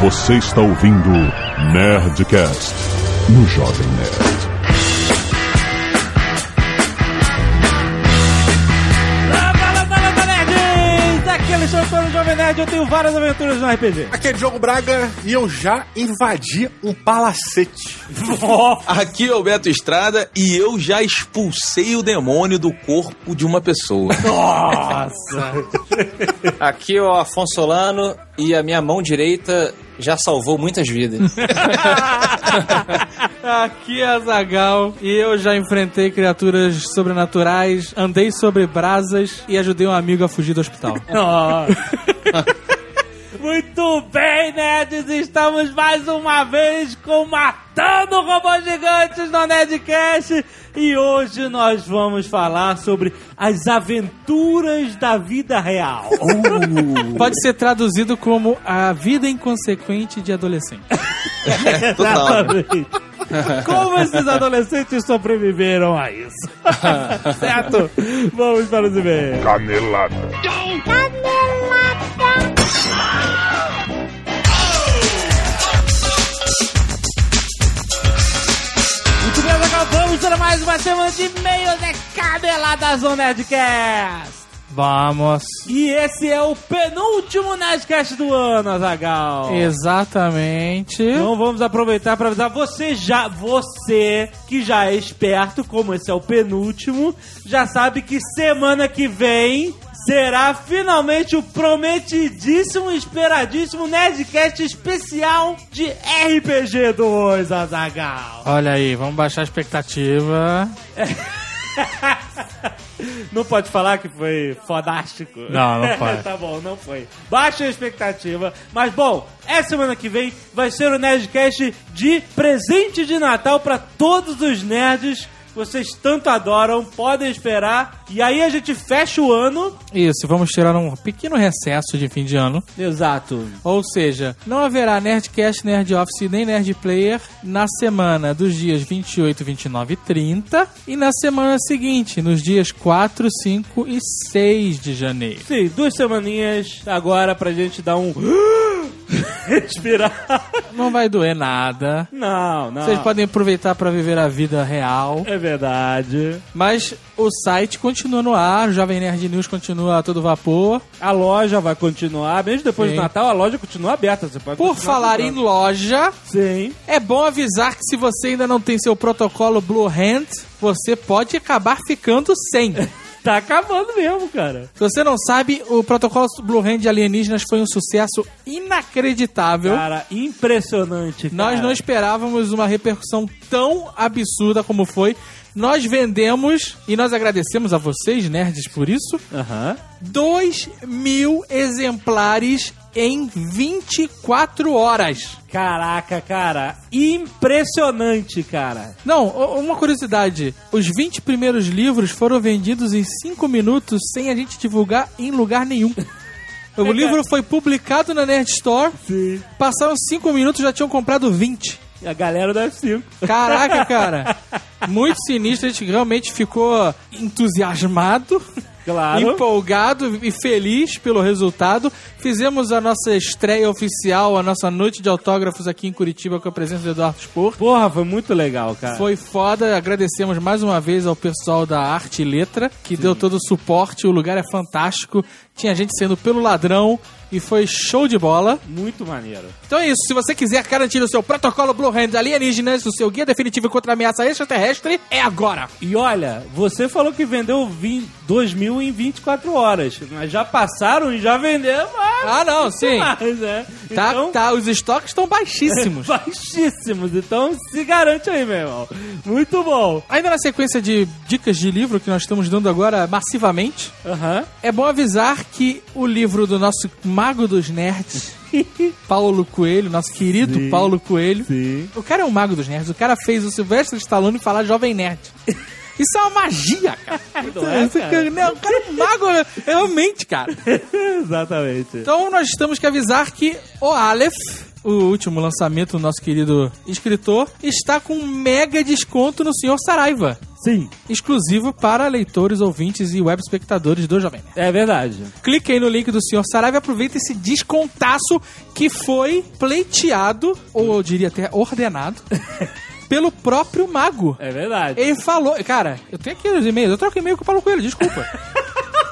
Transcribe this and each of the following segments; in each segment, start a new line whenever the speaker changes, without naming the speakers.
Você está ouvindo Nerdcast no Jovem Nerd.
É Alexandre Jovem Nerd, eu tenho várias aventuras no RPG.
Aqui é Diogo Braga e eu já invadi um palacete.
Aqui é o Beto Estrada e eu já expulsei o demônio do corpo de uma pessoa.
Nossa!
Aqui é o Afonso Solano e a minha mão direita já salvou muitas vidas.
Aqui é a Zagal e eu já enfrentei criaturas sobrenaturais, andei sobre brasas e ajudei um amigo a fugir do hospital.
Muito bem, nerds! Estamos mais uma vez com Matando Robôs Gigantes no Nerdcast e hoje nós vamos falar sobre as aventuras da vida real.
Pode ser traduzido como a vida inconsequente de adolescente.
Total.
Exatamente. Como esses adolescentes sobreviveram a isso? certo? Vamos para os e-mails.
Canelada.
Muito para mais uma semana de e-mails de Canelada Zona Nerdcast.
Vamos.
E esse é o penúltimo Nerdcast do ano, Azagal.
Exatamente.
Então vamos aproveitar para avisar você já, você que já é esperto, como esse é o penúltimo, já sabe que semana que vem será finalmente o prometidíssimo, esperadíssimo Nerdcast especial de RPG 2, Azagal.
Olha aí, vamos baixar a expectativa.
Não pode falar que foi fodástico.
Não, não pode.
tá bom, não foi. Baixa a expectativa. Mas, bom, essa semana que vem vai ser o Nerdcast de presente de Natal para todos os nerds vocês tanto adoram. Podem esperar. E aí a gente fecha o ano.
Isso, vamos tirar um pequeno recesso de fim de ano.
Exato.
Ou seja, não haverá Nerdcast, Nerd Office nem Nerd Player na semana dos dias 28, 29 e 30 e na semana seguinte, nos dias 4, 5 e 6 de janeiro.
Sim, duas semaninhas agora pra gente dar um. Respirar.
Não vai doer nada.
Não, não.
Vocês podem aproveitar para viver a vida real.
É verdade.
Mas o site continua no ar, o Jovem Nerd News continua a todo vapor.
A loja vai continuar, mesmo depois
Sim.
do Natal, a loja continua aberta. Você pode
Por falar em
comprando.
loja,
Sim.
é bom avisar que se você ainda não tem seu protocolo Blue Hand, você pode acabar ficando sem.
Tá acabando mesmo, cara.
Se você não sabe, o protocolo Blue Hand de alienígenas foi um sucesso inacreditável.
Cara, impressionante.
Nós
cara.
não esperávamos uma repercussão tão absurda como foi. Nós vendemos, e nós agradecemos a vocês, nerds, por isso,
Aham.
2 mil exemplares em 24 horas.
Caraca, cara. Impressionante, cara.
Não, uma curiosidade: os 20 primeiros livros foram vendidos em 5 minutos sem a gente divulgar em lugar nenhum. O livro foi publicado na Nerd Store,
Sim.
passaram 5 minutos já tinham comprado 20.
A galera do F5.
Caraca, cara. Muito sinistro, a gente realmente ficou entusiasmado,
Claro.
empolgado e feliz pelo resultado. Fizemos a nossa estreia oficial, a nossa noite de autógrafos aqui em Curitiba com a presença do Eduardo Spor.
Porra, foi muito legal, cara.
Foi foda, agradecemos mais uma vez ao pessoal da Arte e Letra, que deu todo o suporte, o lugar é fantástico, tinha gente sendo pelo ladrão e foi show de bola.
Muito maneiro.
Então é isso, se você quiser garantir o seu protocolo Blue Hand alienígenas, o seu guia definitivo contra a ameaça extraterrestre, é agora!
E olha, você falou que vendeu 20, 2 mil em 24 horas. Mas já passaram e já venderam mais.
Ah, não, sim.
mais, né?
Tá,
Então,
tá, os estoques estão baixíssimos.
baixíssimos. Então se garante aí, meu irmão. Muito bom.
Ainda na sequência de dicas de livro que nós estamos dando agora massivamente,
Aham.
é bom avisar que o livro do nosso Mago dos Nerds, Paulo Coelho, nosso querido
Sim.
Paulo Coelho,
Sim.
o cara é um mago dos nerds, o cara fez o Silvestre Stallone falar Jovem Nerd. Isso é uma magia, cara.
Não é,
Isso-
cara?
Não, o cara é um mago, realmente, cara.
Exatamente.
Então nós temos que avisar que o Aleph, o último lançamento do nosso querido escritor, está com um mega desconto no Senhor Saraiva.
Sim,
exclusivo para leitores, ouvintes e web espectadores do Jovem Nerd.
é verdade.
Clique aí no link do Sr. Saraiva e aproveita esse descontaço que foi pleiteado, ou eu diria até ordenado, pelo próprio mago.
É verdade.
Ele falou, cara, eu tenho aqui os e-mails, eu troco e-mail com o Paulo Coelho, desculpa.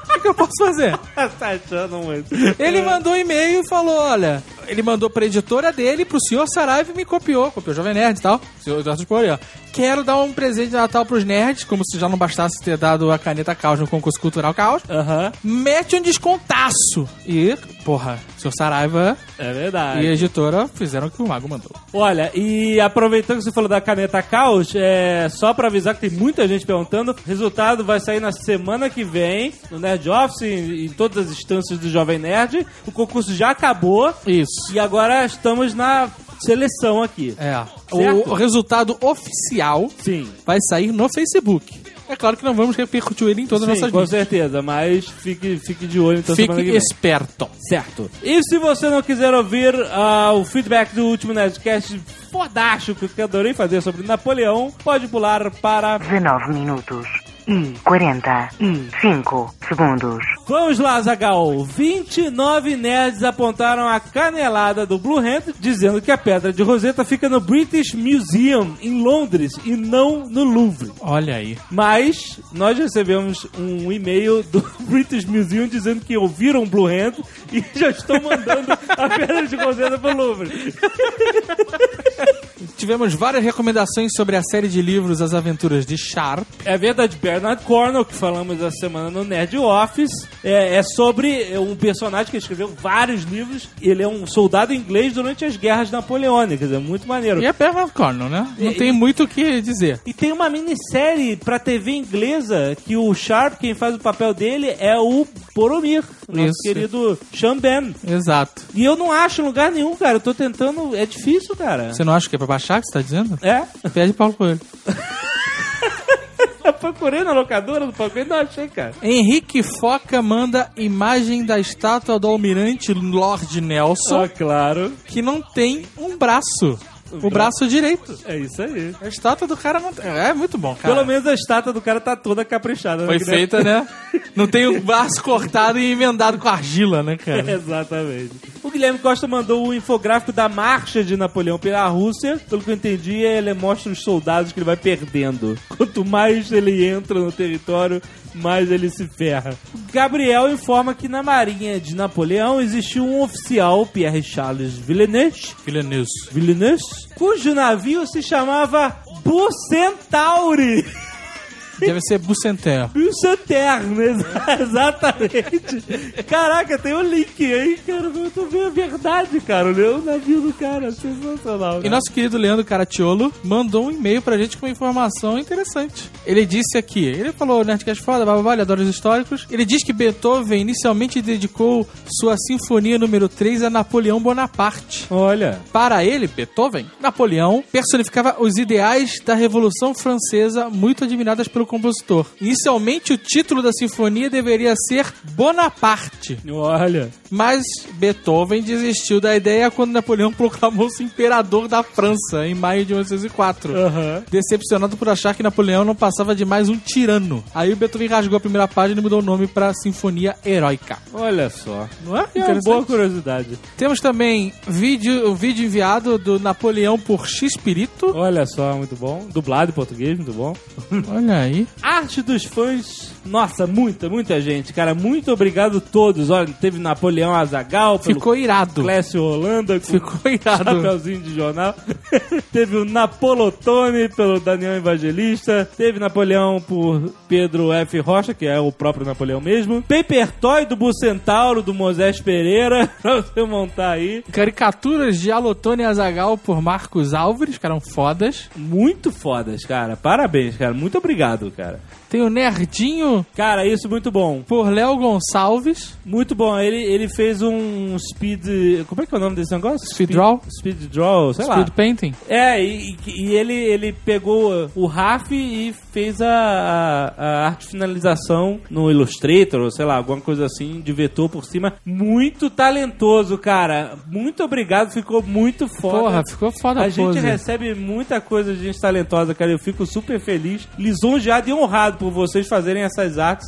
O que, que eu posso fazer?
tá achando muito.
Ele mandou um e-mail e falou: olha, ele mandou pra editora dele, pro senhor Saraiva e me copiou, copiou o Jovem Nerd e tal. Senhor Eduardo ó. Quero dar um presente de Natal pros nerds, como se já não bastasse ter dado a caneta Caos no concurso cultural Caos.
Aham,
Mete um descontaço. E, porra, senhor Saraiva
é
e
verdade.
a editora fizeram o que o mago mandou.
Olha, e aproveitando que você falou da caneta Caos, é só pra avisar que tem muita gente perguntando, o resultado vai sair na semana que vem, no Nerd Office, em, em todas as instâncias do Jovem Nerd. O concurso já acabou
Isso.
E agora estamos na seleção aqui.
É.
Certo?
O resultado oficial
Sim.
vai sair no Facebook. É claro que não vamos repercutir ele em todas as
Sim,
nossas
com
mídias.
certeza, mas fique, fique de olho então
Fique esperto.
Certo. E se você não quiser ouvir ah, o feedback do último Nerdcast fodástico que eu adorei fazer sobre Napoleão, pode pular para
19 minutos e 45 segundos.
Vamos lá, Zagal. 29 nerds apontaram a canelada do Blue Hand, dizendo que a pedra de Rosetta fica no British Museum, em Londres, e não no Louvre.
Olha aí.
Mas nós recebemos um e-mail do British Museum dizendo que ouviram Blue Hand e já estão mandando a pedra de Rosetta pro Louvre.
Tivemos várias recomendações sobre a série de livros As Aventuras de Sharp.
É verdade, Bernard Cornwell, que falamos essa semana no Nerd Office, é, é sobre um personagem que escreveu vários livros. Ele é um soldado inglês durante as guerras napoleônicas. É muito maneiro.
E é Bernard Cornwell, né? Não
E-
tem muito o que dizer.
E tem uma minissérie pra TV inglesa que o Sharp, quem faz o papel dele, é o Boromir, nosso
Isso.
querido Sean Ben.
Exato.
E eu não acho lugar nenhum, cara. Eu tô tentando. É difícil, cara.
Você não acha que é pra baixar que você tá dizendo?
É?
Pede Paulo Coelho.
Eu procurei na locadora do e não achei, cara.
Henrique Foca manda imagem da estátua do almirante Lord Nelson,
Ah, claro.
que não tem um braço. O braço direito.
É isso aí.
A estátua do cara não. É muito bom, cara.
Pelo menos a estátua do cara tá toda caprichada. né?
Foi
nem-
feita, né? Não tem o braço cortado e emendado com argila, né, cara?
Exatamente. O Guilherme Costa mandou o infográfico da marcha de Napoleão pela Rússia. Pelo que eu entendi, ele mostra os soldados que ele vai perdendo. Quanto mais ele entra no território, mais ele se ferra. Gabriel informa que na marinha de Napoleão existiu um oficial, Pierre Charles Villeneuve,
Villeneuve.
Villeneuve cujo navio se chamava Bucentauri.
Deve ser Bucenter.
Bucentaire, exa- exatamente. Caraca, tem o link aí, cara. Eu tô vendo a verdade, cara. O navio do cara, sensacional.
E
cara.
nosso querido Leandro Caratiolo mandou um e-mail pra gente com uma informação interessante. Ele disse aqui, ele falou Nerdcast foda, blá, ele adora os históricos. Ele diz que Beethoven inicialmente dedicou sua sinfonia número 3 a Napoleão Bonaparte.
Olha,
Para ele, Beethoven, Napoleão personificava os ideais da Revolução Francesa muito admiradas pelo compositor. Inicialmente, o título da sinfonia deveria ser Bonaparte,
olha.
mas Beethoven desistiu da ideia quando Napoleão proclamou-se imperador da França em maio de 1904.
Aham.
Decepcionado por achar que Napoleão não passava de mais um tirano. Aí o Beethoven rasgou a primeira página e mudou o nome para Sinfonia Heróica.
Olha só.
Não é?
É uma boa curiosidade.
Temos também vídeo, o vídeo enviado do Napoleão por X-Pirito.
Olha só, muito bom. Dublado em português, muito bom.
Olha aí.
Arte dos fãs. Nossa, muita, muita gente, cara. Muito obrigado a todos. Olha, teve Napoleão Azagal,
Ficou irado.
Clécio Holanda,
Ficou irado.
chapeuzinho de jornal. Teve o Napolotone pelo Daniel Evangelista. Teve Napoleão por Pedro F. Rocha, que é o próprio Napoleão mesmo. Paper Toy do Bucentauro, do Moisés Pereira. pra você montar aí.
Caricaturas de Alotone Azagal por Marcos Álvares, que eram fodas.
Muito fodas, cara. Parabéns, cara. Muito obrigado, cara.
Tem o Nerdinho
Cara, isso muito bom.
por Léo Gonçalves.
Muito bom. Ele, ele fez um speed. Como é que é o nome desse negócio?
Speed draw?
Speed draw, sei lá.
Speed Painting.
É, e, e ele, ele pegou o RAF e fez a, a, a arte finalização no Illustrator, ou sei lá, alguma coisa assim, de vetor por cima. Muito talentoso, cara. Muito obrigado, ficou muito foda.
Porra, ficou foda
A
a
gente recebe muita coisa de gente talentosa, cara. Eu fico super feliz, lisonjeado e honrado por vocês fazerem essas artes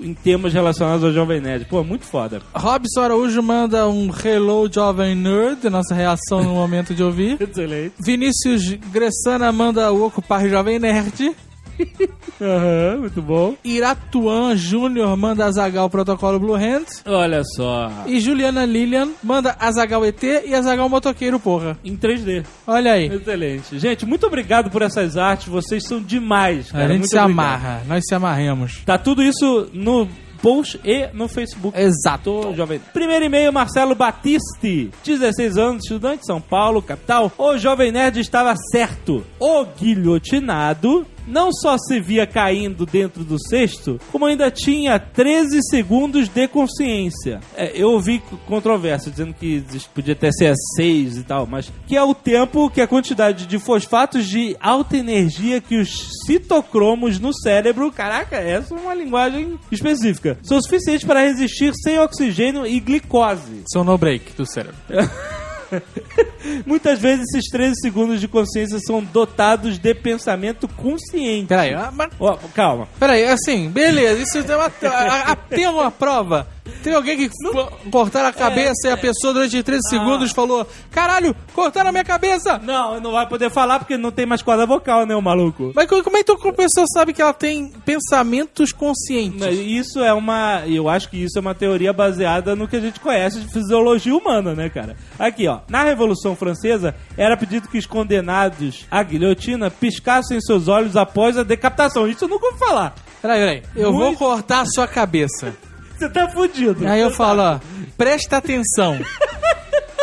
em temas relacionados ao Jovem Nerd. Pô, muito foda.
Robson Araújo manda um Hello Jovem Nerd, nossa reação no momento de ouvir.
Excelente.
Vinícius Gressana manda o Ocupar Jovem Nerd.
Aham, muito bom.
Iratuan Júnior manda Azagal Protocolo Blue Hand.
Olha só.
E Juliana Lilian manda Azagal ET e Azagal Motoqueiro, porra.
Em 3D.
Olha aí.
Excelente. Gente, muito obrigado por essas artes. Vocês são demais, cara.
a gente
Muito
se
obrigado.
amarra, nós se amarremos.
Tá tudo isso no post e no Facebook.
Exato.
Jovem. Primeiro e-mail, Marcelo Batisti. 16 anos, estudante de São Paulo, capital. O Jovem Nerd estava certo. O guilhotinado não só se via caindo dentro do cesto, como ainda tinha 13 segundos de consciência. É, eu ouvi controvérsia dizendo que podia até ser 6 e tal, mas que é o tempo que a quantidade de fosfatos de alta energia que os citocromos no cérebro, caraca, essa é uma linguagem específica, são suficientes para resistir sem oxigênio e glicose.
São no break do cérebro.
Muitas vezes esses 13 segundos de consciência são dotados de pensamento consciente.
Peraí, ah, mas
Ó, calma.
Peraí, assim, beleza, isso tem uma, a- a- tem uma prova. Tem alguém que f- cortaram a cabeça e a pessoa durante 13 segundos falou: Caralho, cortaram a minha cabeça!
Não, não vai poder falar porque não tem mais corda vocal, né, o maluco?
Mas co- como é que a pessoa sabe que ela tem pensamentos conscientes?
Isso é uma. Eu acho que isso é uma teoria baseada no que a gente conhece de fisiologia humana, né, cara? Aqui, ó. Na Revolução Francesa, era pedido que os condenados à guilhotina piscassem seus olhos após a decapitação. Isso eu nunca ouvi falar.
Peraí, peraí. Eu vou
Muito-
cortar a sua cabeça.
Você tá fudido.
Aí eu falo, ó, presta atenção.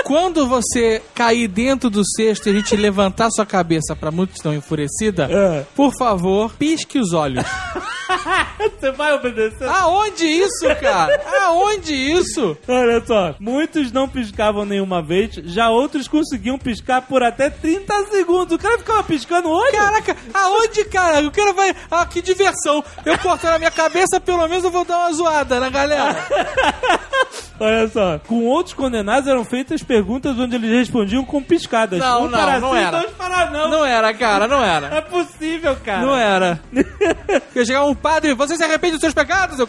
Quando você cair dentro do cesto e a gente levantar sua cabeça pra multidão enfurecida,
É.
por favor, pisque os olhos.
Você vai obedecer?
Aonde isso, cara? Aonde isso?
Olha só, muitos não piscavam nenhuma vez, já outros conseguiam piscar por até 30 segundos. O cara ficava piscando olho?
Caraca, aonde, cara? O cara vai. Ah, que diversão. Eu cortando a minha cabeça, pelo menos eu vou dar uma zoada na galera.
Olha só, com outros condenados eram feitas perguntas onde eles respondiam com piscadas.
Não,
um
não,
para
não
sim,
era.
dois para não.
Não era, cara, não
É
era.
possível, cara.
Não era. Ia chegar um padre, você se arrepende dos seus pecados? Eu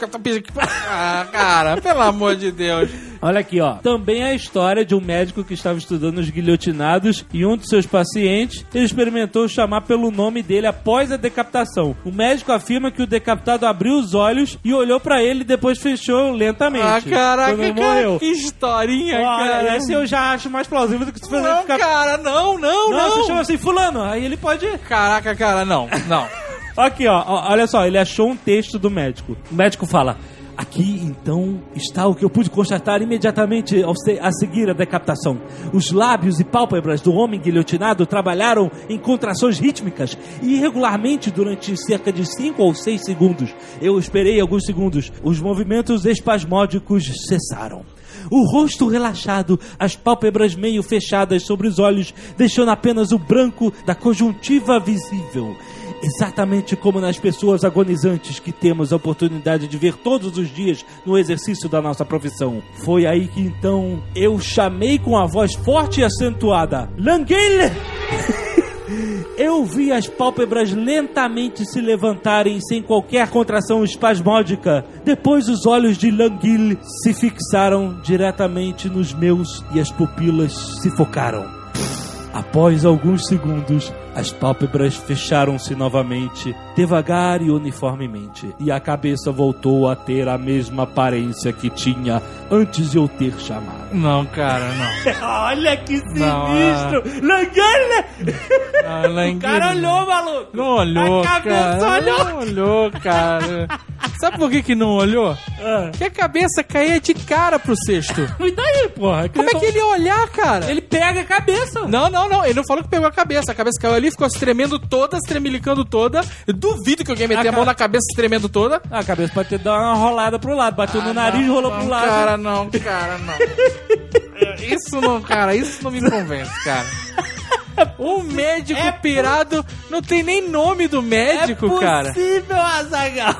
Ah, cara, pelo amor de Deus.
Olha aqui, ó. Também a história de um médico que estava estudando os guilhotinados e um dos seus pacientes, ele experimentou chamar pelo nome dele após a decapitação. O médico afirma que o decapitado abriu os olhos e olhou pra ele e depois fechou lentamente.
Ah, caraca,
quando ele
cara,
morreu.
que historinha,
Olha,
cara.
essa eu já acho mais plausível do que se você
Não,
ficar...
cara, não, não,
Não,
não.
você chama assim, fulano, aí ele pode...
Caraca, cara, não, não.
Aqui, ó, olha só, ele achou um texto do médico. O médico fala: Aqui, então, está o que eu pude constatar imediatamente a seguir a decapitação. Os lábios e pálpebras do homem guilhotinado trabalharam em contrações rítmicas e irregularmente durante cerca de 5 ou 6 segundos. Eu esperei alguns segundos. Os movimentos espasmódicos cessaram. O rosto relaxado, as pálpebras meio fechadas sobre os olhos, deixando apenas o branco da conjuntiva visível. Exatamente como nas pessoas agonizantes que temos a oportunidade de ver todos os dias no exercício da nossa profissão. Foi aí que então eu chamei com a voz forte e acentuada: Languele! Eu vi as pálpebras lentamente se levantarem sem qualquer contração espasmódica. Depois os olhos de Languille se fixaram diretamente nos meus e as pupilas se focaram. Após alguns segundos, as pálpebras fecharam-se novamente, devagar e uniformemente, e a cabeça voltou a ter a mesma aparência que tinha antes de eu ter chamado.
Não, cara, não.
Olha que
Não,
sinistro! Languille!
Ah,
O cara olhou, maluco!
Não olhou,
A cabeça
cara.
olhou!
Não olhou, cara. Sabe por que que não olhou?
Ah.
Porque a cabeça caía de cara pro cesto.
E daí, porra?
Como é que ele ia olhar, cara?
Ele pega a cabeça.
Não, não, não. Ele não falou que pegou a cabeça. A cabeça caiu ali, ficou se tremendo toda, se tremelicando toda. Eu duvido que alguém meter
A
a mão
ca-
na cabeça se tremendo toda.
A cabeça pode ter dado uma rolada pro lado, bateu no nariz,
não,
rolou
não,
pro lado.
Cara, não, cara, não. Isso não, cara, isso não me convence, cara. Um médico
É
pirado não tem nem nome do médico,
é
cara.
possível, Azagal.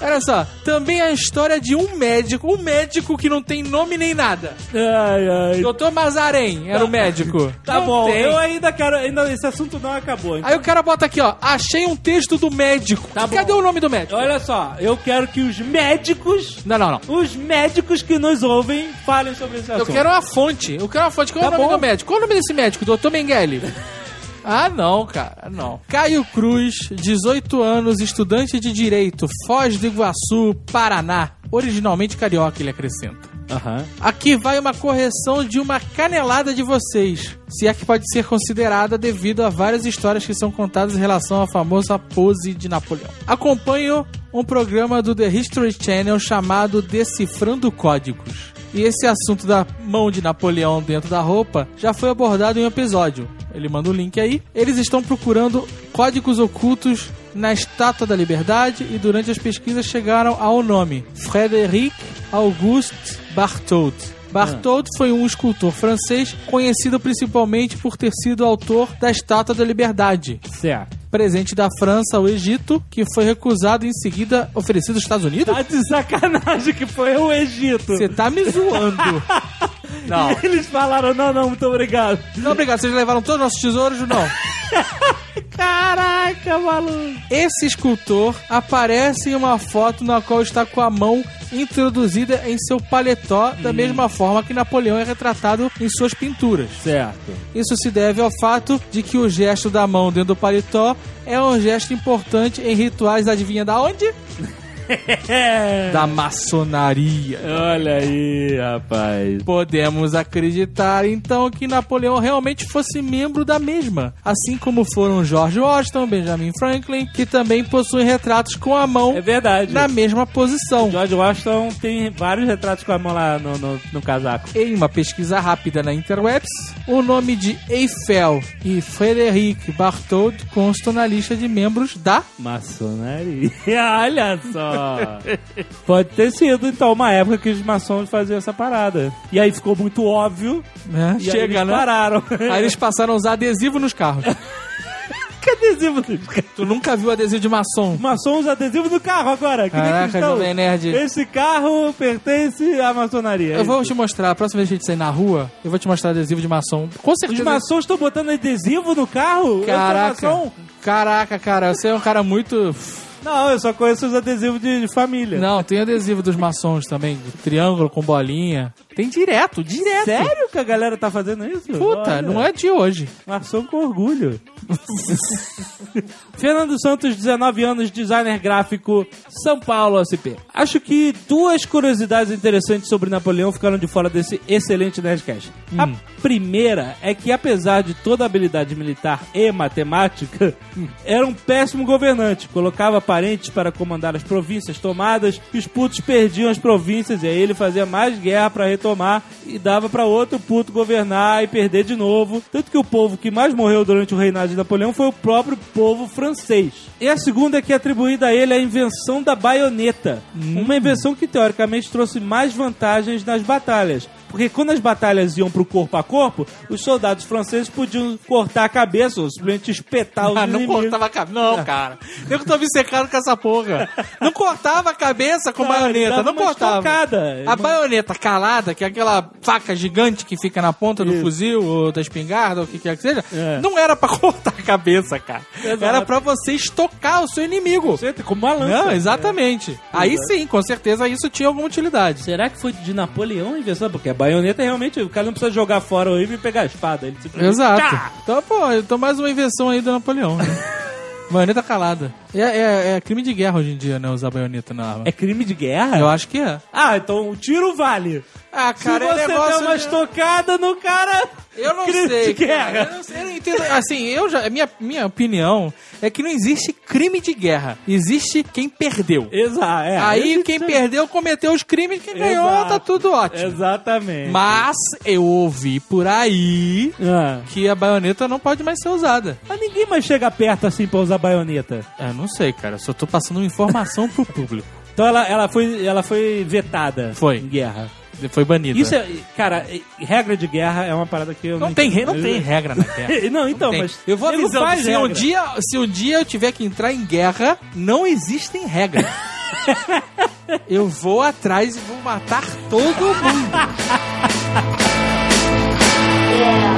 Olha só, também a história de um médico, um médico que não tem nome nem nada.
Ai, ai.
Doutor Mazarém era o médico.
Tá
Não
bom,
tem.
eu ainda quero. Ainda, esse assunto não acabou. então-
Aí o cara bota aqui, ó, achei um texto do médico.
Tá bom.
Cadê o nome do médico?
Olha só, eu quero que os médicos.
Não, não, não.
Os médicos que nos ouvem falem sobre esse
Eu
assunto.
quero uma fonte. Eu quero uma fonte. Qual é
Tá
o nome
bom.
do médico? Qual é o nome desse médico? Doutor Mengele. Ah, não, cara, não. Caio Cruz, 18 anos, estudante de Direito, Foz do Iguaçu, Paraná. Originalmente carioca, ele acrescenta.
Aham.
Aqui vai uma correção de uma canelada de vocês, se é que pode ser considerada devido a várias histórias que são contadas em relação à famosa pose de Napoleão. Acompanho um programa do The History Channel chamado Decifrando Códigos. E esse assunto da mão de Napoleão dentro da roupa já foi abordado em um episódio. Ele manda o link aí. Eles estão procurando códigos ocultos na Estátua da Liberdade e durante as pesquisas chegaram ao nome Frédéric Auguste Barthold. Barthold foi um escultor francês conhecido principalmente por ter sido autor da Estátua da Liberdade,
Certo.
Presente da França ao Egito, que foi recusado e em seguida oferecido aos Estados Unidos?
Tá de sacanagem que foi o Egito.
Você tá me zoando. Não.
Eles falaram, não, não, muito obrigado.
Não, obrigado. Vocês levaram todos os nossos tesouros? Não.
Caraca, maluco.
Esse escultor aparece em uma foto na qual está com a mão introduzida em seu paletó, da mesma forma que Napoleão é retratado em suas pinturas.
Certo.
Isso se deve ao fato de que o gesto da mão dentro do paletó é um gesto importante em rituais, adivinha da onde? Da maçonaria.
Olha aí, rapaz.
Podemos acreditar então que Napoleão realmente fosse membro da mesma, assim como foram George Washington, Benjamin Franklin, que também possuem retratos com a mão
É verdade.
na mesma posição.
George Washington tem vários retratos com a mão lá no, no, no casaco.
Em uma pesquisa rápida na interwebs, o nome de Eiffel e Frederic Barthold constam na lista de membros da
Maçonaria. Olha só. Pode ter sido, então, uma época que os maçons faziam essa parada. E aí ficou muito óbvio.
né?
E aí
Chega,
eles
né?
pararam.
Aí eles passaram a usar adesivo nos carros.
Que adesivo do
tu nunca viu adesivo de maçom?
Maçom usa adesivo no carro agora. Que nem
Caraca,
cristão.
Jovem Nerd.
Esse carro pertence à maçonaria.
Eu vou te mostrar, a próxima vez que a gente sair na rua, eu vou te mostrar adesivo de maçom. Com
Os
certeza.
maçons estão botando adesivo no carro?
Caraca.
maçom?
Caraca, cara, você é um cara muito.
Não, eu só conheço os adesivos de, família.
Não, tem adesivo dos maçons também, de triângulo com bolinha. Tem direto, direto.
Sério que a galera tá fazendo isso?
Puta,
Olha.
não é de hoje.
Maçom com orgulho. Fernando Santos, 19 anos, designer gráfico, São Paulo, SP. Acho que duas curiosidades interessantes sobre Napoleão ficaram de fora desse excelente Nerdcast. A primeira é que, apesar de toda habilidade militar e matemática, era um péssimo governante. Colocava parentes para comandar as províncias tomadas e os putos perdiam as províncias e aí ele fazia mais guerra para retomar e dava para outro puto governar e perder de novo. Tanto que o povo que mais morreu durante o reinado de Napoleão foi o próprio povo francês. E a segunda é que é atribuída a ele a invenção da baioneta. Uma invenção que teoricamente trouxe mais vantagens nas batalhas. Porque quando as batalhas iam pro corpo a corpo, os soldados franceses podiam cortar a cabeça ou simplesmente espetar os
Ah, não
inimigos.
cortava a cabeça. Não, cara. Eu que tô obcecado com essa porra. Não cortava a cabeça com
Não,
baioneta. Não cortava.
estocada.
A baioneta calada, que é aquela faca gigante que fica na ponta do
Isso.
fuzil ou da espingarda ou o que quer que seja,
É.
não era pra cortar a cabeça, cara.
Exato.
Era pra você estocar o seu inimigo.
Você tem como uma lança.
Não, exatamente. Aí sim, com certeza isso tinha alguma utilidade.
Será que foi de Napoleão a invenção? Porque a baioneta realmente, o cara não precisa jogar fora o rifle e pegar a espada. Ele simplesmente-
Exato.
Tchá!
Então, pô, então mais uma invenção aí do Napoleão, né? baioneta calada. É, é- é crime de guerra hoje em dia, né? Usar baioneta na arma.
É crime de guerra?
Eu acho que é.
Ah, então o tiro vale.
Ah, cara,
Se você
é negócio
der uma estocada no cara...
Eu não
crime
sei,
de
cara.
guerra.
Eu não sei, eu não entendo. Assim, eu já, minha, minha opinião é que não existe crime de guerra. Existe quem perdeu.
Exato. É,
Aí
existe-
quem perdeu cometeu os crimes, quem ganhou
Exato.
tá tudo ótimo.
Exatamente.
Mas eu ouvi por aí
Ah.
que a baioneta não pode mais ser usada.
Mas ninguém mais chega perto assim pra usar baioneta.
Eu não sei, cara. Só tô passando uma informação pro público.
Então ela, ela, foi, ela foi vetada
Foi.
em guerra.
Foi banida.
Isso é, cara, regra de guerra é uma parada que eu não
não tem,
entendo.
não tem regra na guerra.
Não, então,
Tem.
mas
eu vou avisando, se um, dia, se um dia eu tiver que entrar em guerra, não existem regras. Eu vou atrás e vou matar todo mundo.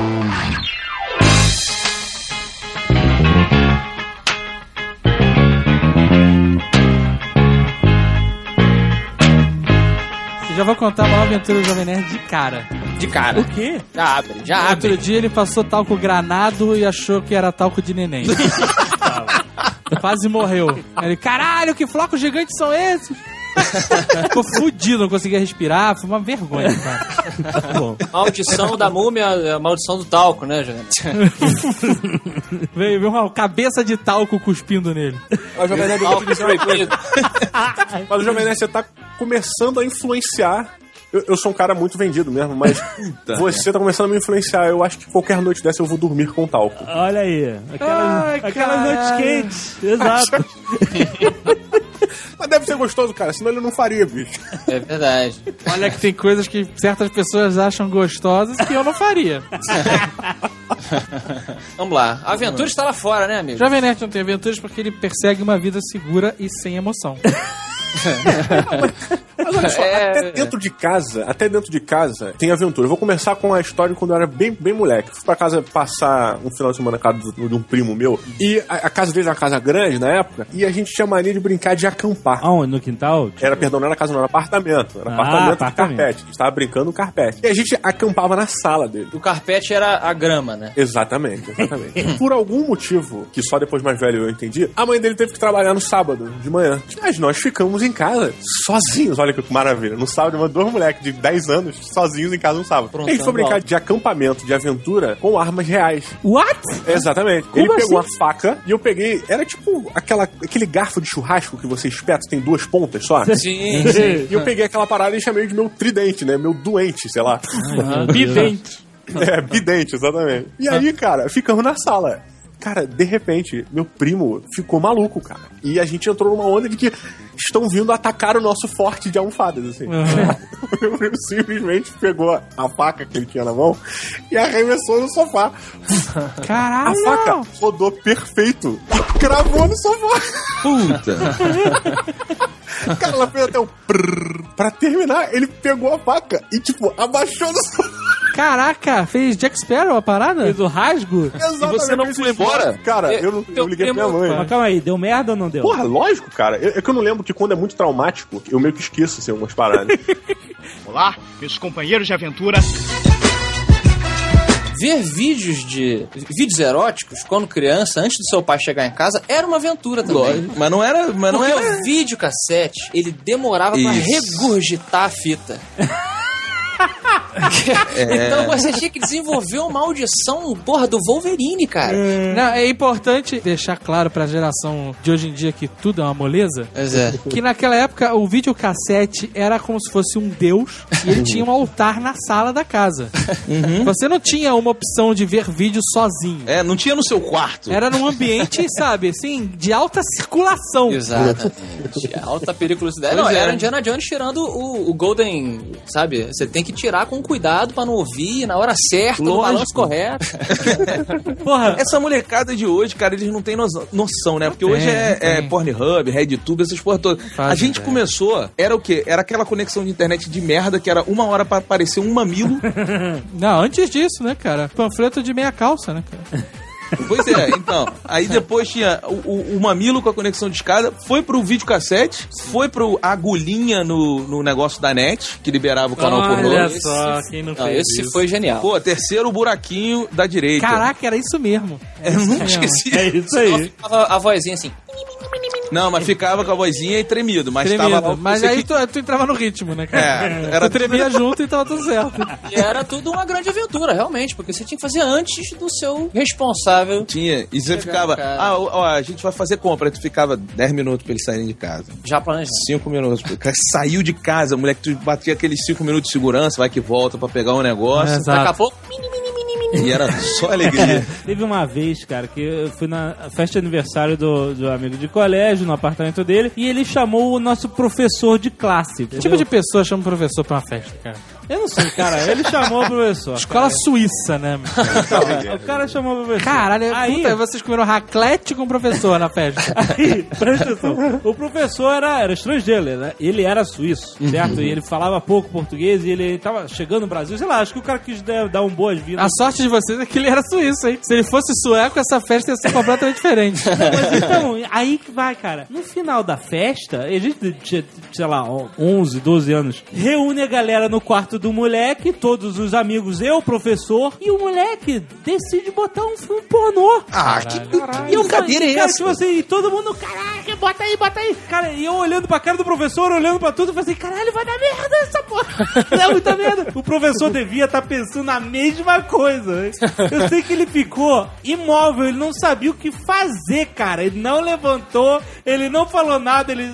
Eu já vou contar a maior aventura do Jovem Nerd de cara.
De cara.
O quê?
Já abre, já
Outro
abre.
dia ele passou talco granado e achou que era talco de neném. Quase morreu. Ele, caralho, que flocos gigantes são esses? Ficou fudido, não conseguia respirar. Foi uma vergonha, cara.
Bom.
Maldição da múmia, é a maldição do talco, né, gente?
Veio, veio uma cabeça de talco cuspindo nele.
Mas, Jovem Nerd, uma coisa. Mas o Jovem Nerd, você tá começando a influenciar. Eu, eu sou um cara muito vendido mesmo, mas você tá começando a me influenciar. Eu acho que qualquer noite dessa eu vou dormir com talco.
Olha aí. Aquelas,
Ai,
aquelas noites quentes. Exato.
Mas deve ser gostoso, cara, senão ele não faria, bicho.
É verdade.
Olha que tem coisas que certas pessoas acham gostosas que eu não faria.
Vamos lá. A aventura está lá fora, né, amigo?
Jovem Nerd não tem aventuras porque ele persegue uma vida segura e sem emoção.
Mas olha só,
É.
até dentro de casa, até dentro de casa tem aventura. Eu vou começar com a história de quando eu era bem, bem moleque. Eu fui pra casa passar um final de semana na casa do- de um primo meu. E a, a casa dele era uma casa grande na época. E a gente tinha mania de brincar de acampar.
Aonde? No quintal?
Era, perdão, não era casa, não, era apartamento. Era
Ah,
apartamento,
apartamento.
de carpete. A gente tava brincando no carpete. E a gente acampava na sala dele.
O carpete era a grama, né?
Exatamente, exatamente. E Por algum motivo, que só depois mais velho eu entendi, a mãe dele teve que trabalhar no sábado, de manhã. Mas nós ficamos em casa, sozinhos. Olha que maravilha. No sábado, uma dois moleques de 10 anos, sozinhos em casa no sábado.
Pronto,
a gente foi brincar
alto.
de acampamento, de aventura, com armas reais.
What?
Exatamente.
Como
Ele pegou
assim?
a faca e eu peguei. Era tipo aquela, aquele garfo de churrasco que você espeta, tem duas pontas só.
Sim, sim.
E eu peguei aquela parada e chamei de meu tridente, né? Meu doente, sei lá.
Bidente.
É, bidente, exatamente. E aí, cara, ficamos na sala. Cara, de repente, meu primo ficou maluco, cara. E a gente entrou numa onda de que estão vindo atacar o nosso forte de almofadas, assim. Meu primo simplesmente pegou a faca que ele tinha na mão e arremessou no sofá. A
Caralho!
faca rodou perfeito e cravou no sofá.
Puta.
Cara, ela fez até o prrr. Pra terminar, ele pegou a faca e, tipo, abaixou no sofá.
Caraca, fez Jack Sparrow a parada?
Fez o rasgo?
Exatamente.
você não foi embora?
Cara, eu, não, eu liguei pra minha mãe.
Mas calma aí, deu merda ou não deu?
Porra, lógico, cara. É é que eu não lembro que quando é muito traumático, eu meio que esqueço assim, algumas paradas.
Olá, meus companheiros de aventura.
Ver vídeos de. vídeos eróticos quando criança, antes do seu pai chegar em casa, era uma aventura também.
Lógico. Mas não era. Mas não
Porque
era.
o videocassete, ele demorava pra
Isso.
regurgitar a fita. Então você tinha que desenvolver uma audição, porra, do Wolverine, cara.
Não, é importante deixar claro pra geração de hoje em dia que tudo é uma moleza.
Pois é.
Que naquela época o videocassete era como se fosse um deus e ele tinha um altar na sala da casa. Você não tinha uma opção de ver vídeo sozinho.
É, não tinha no seu quarto.
Era num ambiente, sabe, assim, de alta circulação.
Exatamente. Alta periculosidade. Não,
é.
era Indiana Jones tirando o, o Golden, sabe? Você tem que tirar com cuidado pra não ouvir na hora certa, no
Lógico.
balanço correto.
Porra,
Essa molecada de hoje, cara, eles não têm noção, noção, né? Porque
Tem,
hoje é, é Pornhub, RedTube, essas porra todas. A gente
é.
começou, era o quê? Era aquela conexão de internet de merda que era uma hora pra aparecer um mamilo.
Não, antes disso, né, cara? Panfleto de meia calça, né, cara?
pois é, então. Aí depois tinha o, o- o mamilo com a conexão de escada, foi pro videocassete, foi pro agulhinha no, no negócio da net, que liberava o canal pornô.
olha
Esse-
só, quem não
Não,
fez
esse
isso.
foi genial.
Pô, terceiro buraquinho da direita.
Caraca, era isso mesmo.
eu nunca
mesmo.
esqueci.
É isso aí.
ficava a vozinha assim.
Não, mas ficava com a vozinha e tremido, mas
Tremido.
tava.
Mas aí
que-
tu, tu entrava no ritmo, né, cara?
É, era
tu tremia junto e tava tudo certo.
E era tudo uma grande aventura, realmente, porque você tinha que fazer antes do seu responsável
Tinha. E você ficava, ah, ó, ó, a gente vai fazer compra. Aí tu ficava 10 minutos pra eles saírem de casa.
já planejado.
5 minutos. O cara saiu de casa, moleque, tu batia aqueles 5 minutos de segurança, vai que volta pra pegar um negócio.
É,
Daqui a pouco,
E era só alegria.
Teve uma vez, cara, que eu fui na festa de aniversário do, do amigo de colégio, no apartamento dele, e ele chamou o nosso professor de classe.
Que tipo de pessoa chama o professor pra uma festa, cara?
Eu não sei, cara. Ele chamou o professor.
Escola suíça, né?
Cara. O cara chamou o professor.
Caralho,
aí,
puta, vocês comeram raclete com o professor na festa.
Aí, presta atenção. O professor era, era estrangeiro, né? ele era suíço,
Uhum.
certo? E ele falava pouco português e ele tava chegando no Brasil, sei lá, acho que o cara quis dar, dar um boas-vindas.
A sorte de vocês é que ele era suíço, hein? Se ele fosse sueco, essa festa ia ser completamente diferente.
Mas então, aí que vai, cara. No final da festa, a gente tinha, sei lá, 11, 12 anos, reúne a galera no quarto do moleque, todos os amigos, eu, o professor, e o moleque decide botar um filme pornô.
Ah, que, que
E eu
brincadeira é essa?
tipo assim, e todo mundo, caraca, bota aí, bota aí. Cara, e eu olhando pra cara do professor, olhando pra tudo, eu falei assim, caralho, vai dar merda essa porra. Dá muita merda. O professor devia estar pensando a mesma coisa. Eu sei que ele ficou imóvel, ele não sabia o que fazer, cara. Ele não levantou, ele não falou nada, ele...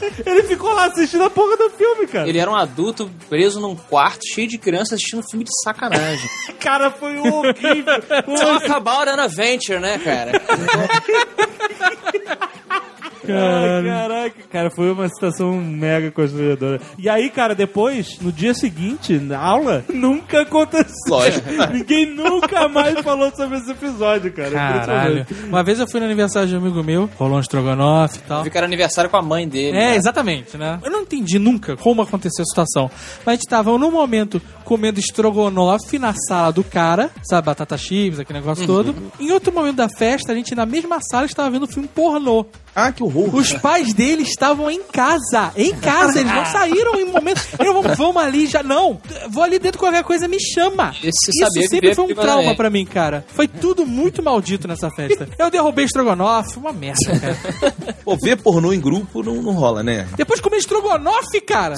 Ele ficou lá assistindo a porra do filme, cara.
Ele era um adulto preso num quarto cheio de crianças assistindo filme de sacanagem.
Cara, foi horrível.
Talk about an adventure, né, cara?
Ai, caraca, cara, foi uma situação mega constrangedora. E aí, cara, depois, no dia seguinte, na aula, nunca aconteceu.
Lógico.
Ninguém nunca mais falou sobre esse episódio, cara.
Caralho.
Impressionante.
Uma vez eu fui no aniversário de um amigo meu, rolou um estrogonofe e tal.
Ficaram aniversário com a mãe dele.
É,
né?
exatamente, né? Eu não entendi nunca como aconteceu a situação. Mas a gente tava num momento comendo estrogonofe na sala do cara, sabe, batata chips, aquele negócio todo. Em outro momento da festa, a gente na mesma sala estava vendo filme pornô.
Ah, que horror.
Os pais dele estavam em casa. Em casa, eles não saíram em momento. Eu vamos, vamos ali já. Não, vou ali dentro qualquer coisa, me chama.
Esse
Isso
saber
sempre foi um trauma pra mim, cara. Foi tudo muito maldito nessa festa. Eu derrubei estrogonofe, uma merda, cara.
Pô, ver pornô em grupo não, não rola, né?
Depois de comer estrogonofe, cara.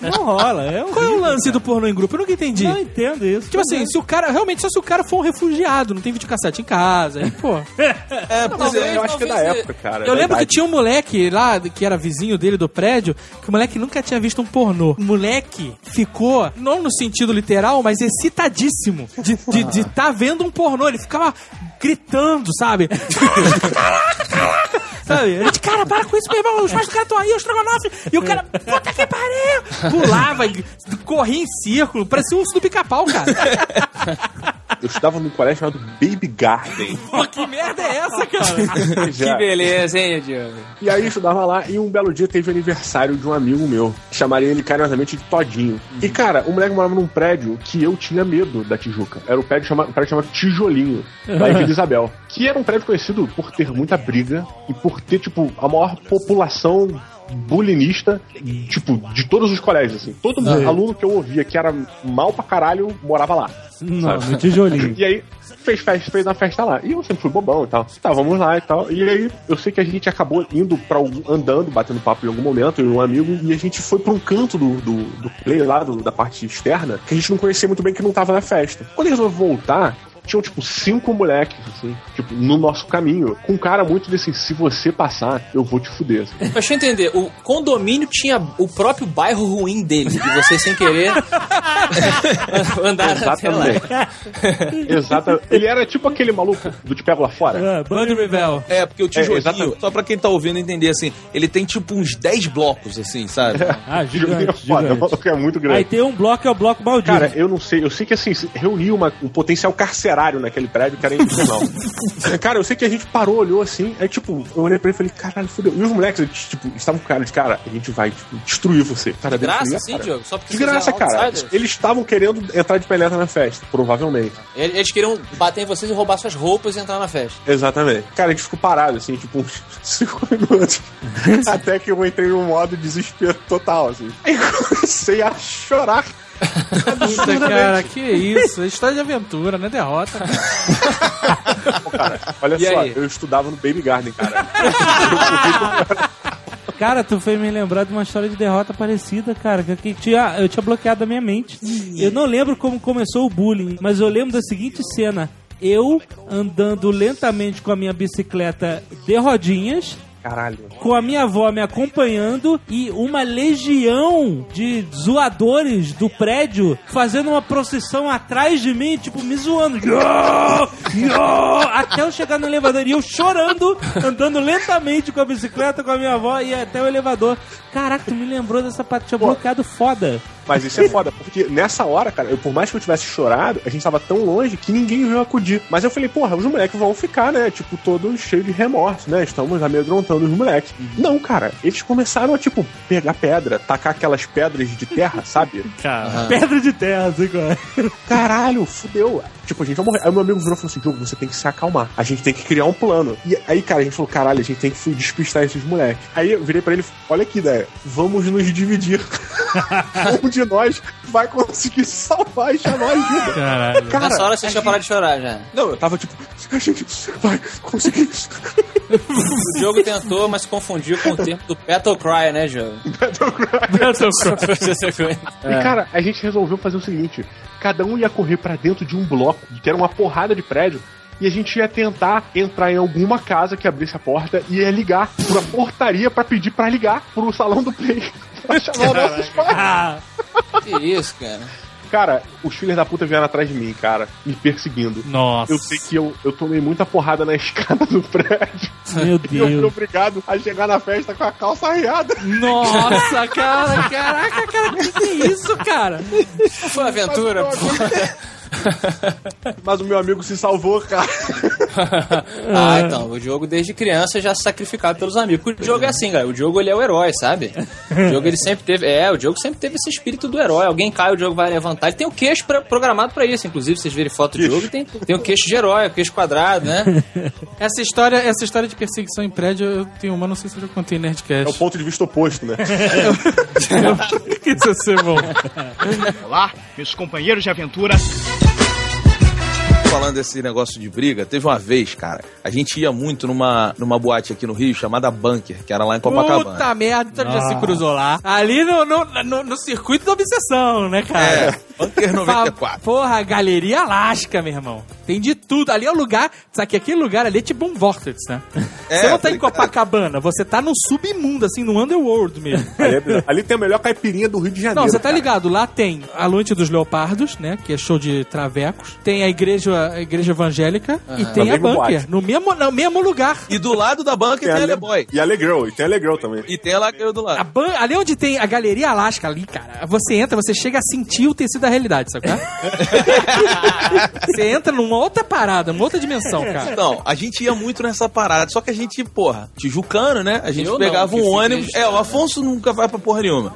Não rola, é
Qual é o lance do pornô em grupo? Eu nunca entendi.
Não entendo isso.
Tipo assim, se o cara. Realmente, só se o cara for um refugiado, não tem videocassete em casa. Aí, pô.
É, pois é.
Eu acho que é da época, cara.
Eu
da
lembro que tinha um moleque lá, que era vizinho dele do prédio, que o moleque nunca tinha visto um pornô. O moleque ficou, não no sentido literal, mas excitadíssimo de estar de, de tá vendo um pornô. Ele ficava gritando, sabe? Sabe? Ele disse, cara, para com isso, meu irmão. Os pais do cara estão aí, o estrogonofe. E o cara, puta que pariu! Pulava, e corria em círculo, parecia um urso do pica-pau, cara.
Eu estudava num colégio chamado Baby Garden.
Pô, que merda é essa, cara?
Já.
Que beleza, hein, Diogo?
E aí eu estudava lá e um belo dia teve aniversário de um amigo meu. Chamaria ele carinhosamente de Todinho. E cara, o moleque morava num prédio que eu tinha medo da Tijuca. Era o prédio chamado, um prédio chamado Tijolinho, da Vila Isabel. Que era um prédio conhecido por ter muita briga e por ter, tipo, a maior população bulinista, tipo, de todos os colégios, assim. Todo aluno que eu ouvia que era mal pra caralho morava lá.
Não, no tijolinho.
E aí, fez festa, fez uma festa lá. E eu sempre fui bobão e tal. Tá, vamos lá e tal. E aí, eu sei que a gente acabou indo pra algum, andando, batendo papo em algum momento, eu e um amigo, e a gente foi pra um canto do, do, do play lá, do- da parte externa, que a gente não conhecia muito bem, que não tava na festa. Quando ele resolveu voltar, tinham, tipo, cinco moleques, assim, tipo, no nosso caminho, com um cara muito desse, se você passar, eu vou te fuder, assim.
Mas deixa eu entender, o condomínio tinha o próprio bairro ruim dele, e vocês sem querer andaram até lá.
Exatamente. Exatamente. Ele era tipo aquele maluco do Te Pego Lá Fora.
Ah,
Band Revel.
É, porque o tijolinho,
exatamente.
só pra quem tá ouvindo entender, assim, ele tem tipo uns 10 blocos, assim, sabe?
Ah,
Tijolinho é
gigante,
foda,
gigante.
é muito grande.
Aí tem um bloco que é o bloco maldito.
Cara, eu não sei. Eu sei que assim, reuniu uma, um potencial carcerário naquele prédio que era infernal. cara, eu sei que a gente parou, olhou assim, aí tipo, eu olhei pra ele e falei, caralho, fudeu. E os moleques, tipo, estavam com cara de cara, a gente vai tipo, destruir você. Cara,
De graça, sim,
cara,
Diogo? Só porque
De graça, cara.
outsiders?
Eles estavam querendo entrar de penetra na festa, provavelmente.
Eles queriam bater em vocês e roubar suas roupas e entrar na festa.
Exatamente. Cara, a gente ficou parado, assim, tipo, uns 5 minutos. Até que eu entrei num modo desespero total, assim. Aí comecei a chorar.
Puta, cara, que isso? História de aventura, não é derrota.
Pô, cara, olha
E
só,
aí?
eu estudava no Baby Garden, cara.
Cara, tu fez me lembrar de uma história de derrota parecida, cara. Que, que tinha, eu tinha bloqueado a minha mente. Eu não lembro como começou o bullying, mas eu lembro da seguinte cena. Eu andando lentamente com a minha bicicleta de rodinhas
Caralho.
com a minha avó me acompanhando e uma legião de zoadores do prédio fazendo uma procissão atrás de mim, tipo, me zoando. Yo! Yo! Até eu chegar no elevador. E eu chorando, andando lentamente com a bicicleta com a minha avó e até o elevador. Caraca, tu me lembrou dessa parte. Tinha bloqueado foda.
Mas isso é foda, porque nessa hora, cara, eu, por mais que eu tivesse chorado, a gente tava tão longe que ninguém veio acudir. Mas eu falei, porra, os moleques vão ficar, né? Tipo, todos cheios de remorso, né? Estamos amedrontando os moleques. Não, cara, eles começaram a, tipo, pegar pedra, tacar aquelas pedras de terra, sabe?
Cara, pedra de terra, assim, cara.
Caralho, fudeu. Tipo, a gente vai morrer. Aí meu amigo virou e falou assim: Diogo, você tem que se acalmar. A gente tem que criar um plano. E aí, cara, a gente falou: caralho, a gente tem que despistar esses moleques. Aí eu virei pra ele: olha que ideia, vamos nos dividir. um de nós vai conseguir salvar e chamar ajuda.
Caralho.
Cara,
Nessa hora você tinha parado de chorar já.
Não, eu tava tipo, a gente vai conseguir.
O jogo tentou, mas confundiu com o termo do Battle Cry, né, jogo?
E cara, a gente resolveu fazer o seguinte: cada um ia correr pra dentro de um bloco, que era uma porrada de prédio. E a gente ia tentar entrar em alguma casa que abrisse a porta e ia ligar pra portaria pra pedir pra ligar pro salão do play. Pra chamar nossos pais.
Ah,
Que isso, cara.
Cara, os filhos da puta vieram atrás de mim, cara, me perseguindo.
Nossa.
Eu sei que eu, eu tomei muita porrada na escada do prédio.
meu
E eu fui
Deus.
obrigado a chegar na festa com a calça arriada.
Nossa, cara, caraca, cara, que que é isso, cara?
Foi aventura, pô.
Mas o meu amigo se salvou, cara.
Ah, então, o jogo desde criança já se sacrificado pelos amigos. O jogo é assim, galera. O jogo ele é o herói, sabe? O jogo ele sempre teve. É, o jogo sempre teve esse espírito do herói. Alguém cai, o jogo vai levantar. Ele tem o queixo pra- programado pra isso. Inclusive, vocês verem foto do jogo, tem, tem o queixo de herói, o queixo quadrado, né?
Essa história, essa história de perseguição em prédio, eu tenho uma, não sei se eu já contei no
É o
Nerdcast.
ponto de vista oposto, né?
Isso ia ser bom.
Olá, meus companheiros de aventura.
Falando desse negócio de briga, teve uma vez, cara, a gente ia muito numa, numa boate aqui no Rio chamada Bunker, que era lá em Copacabana.
Puta merda, então já se cruzou lá. Ali no, no, no, no circuito da obsessão, né, cara?
É, Bunker 94.
Fa- Porra, Galeria Alasca, meu irmão. Tem de tudo. Ali é o lugar. Sabe que aquele lugar ali é tipo um vortex, né?
É,
você não tá
tá
em. Copacabana, você tá no submundo, assim, no underworld mesmo.
Ali, é- ali tem a melhor caipirinha do Rio de Janeiro.
Não, você tá
cara.
ligado? Lá tem a Noite dos Leopardos, né? Que é show de travecos. Tem a igreja, a igreja evangélica. E tem a bunker.
boate.
No mesmo, no mesmo lugar.
E do lado da Bunker tem a
Ale-
Aleboy.
E a Alegrão, e tem a Alegrão também.
E tem a Laqueiro do
A
lado.
ban- ali onde tem a Galeria Alasca ali, cara, você entra, você chega a sentir o tecido da realidade, sabe? é? você entra numa outra parada, numa outra dimensão, cara.
Então, a gente ia muito nessa parada, só que a gente, porra, tijucano, né? A gente
Eu não,
pegava
que
um ônibus. É, o Afonso nunca vai pra porra nenhuma.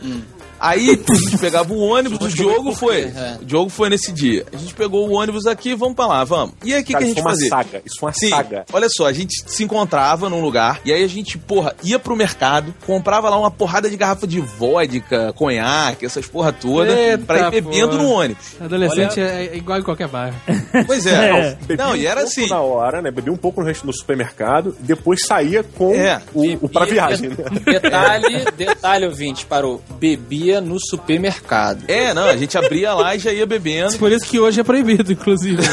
Aí a gente pegava o ônibus, o Diogo foi.
É.
O Diogo foi nesse dia. A gente pegou o ônibus aqui, vamos pra lá, vamos. E aí o que,
Cara,
que a
isso
gente
foi uma
fazia?
saga. Isso foi uma
Sim,
saga.
olha só, a gente se encontrava num lugar e aí a gente, porra, ia pro mercado, comprava lá uma porrada de garrafa de vodka, conhaque, essas porra toda,
Eita,
pra ir bebendo
porra.
no ônibus.
Adolescente é é igual em qualquer bairro.
Pois é.
Bebi
Não,
um
e era
pouco
assim.
na hora, né? Bebi um pouco no, resto- no supermercado, depois saía com
É.
o, o pra viagem, né?
Detalhe, detalhe, ouvinte, parou. Bebia no supermercado.
É, não, a gente abria lá e já ia bebendo.
Por isso que hoje é proibido, inclusive.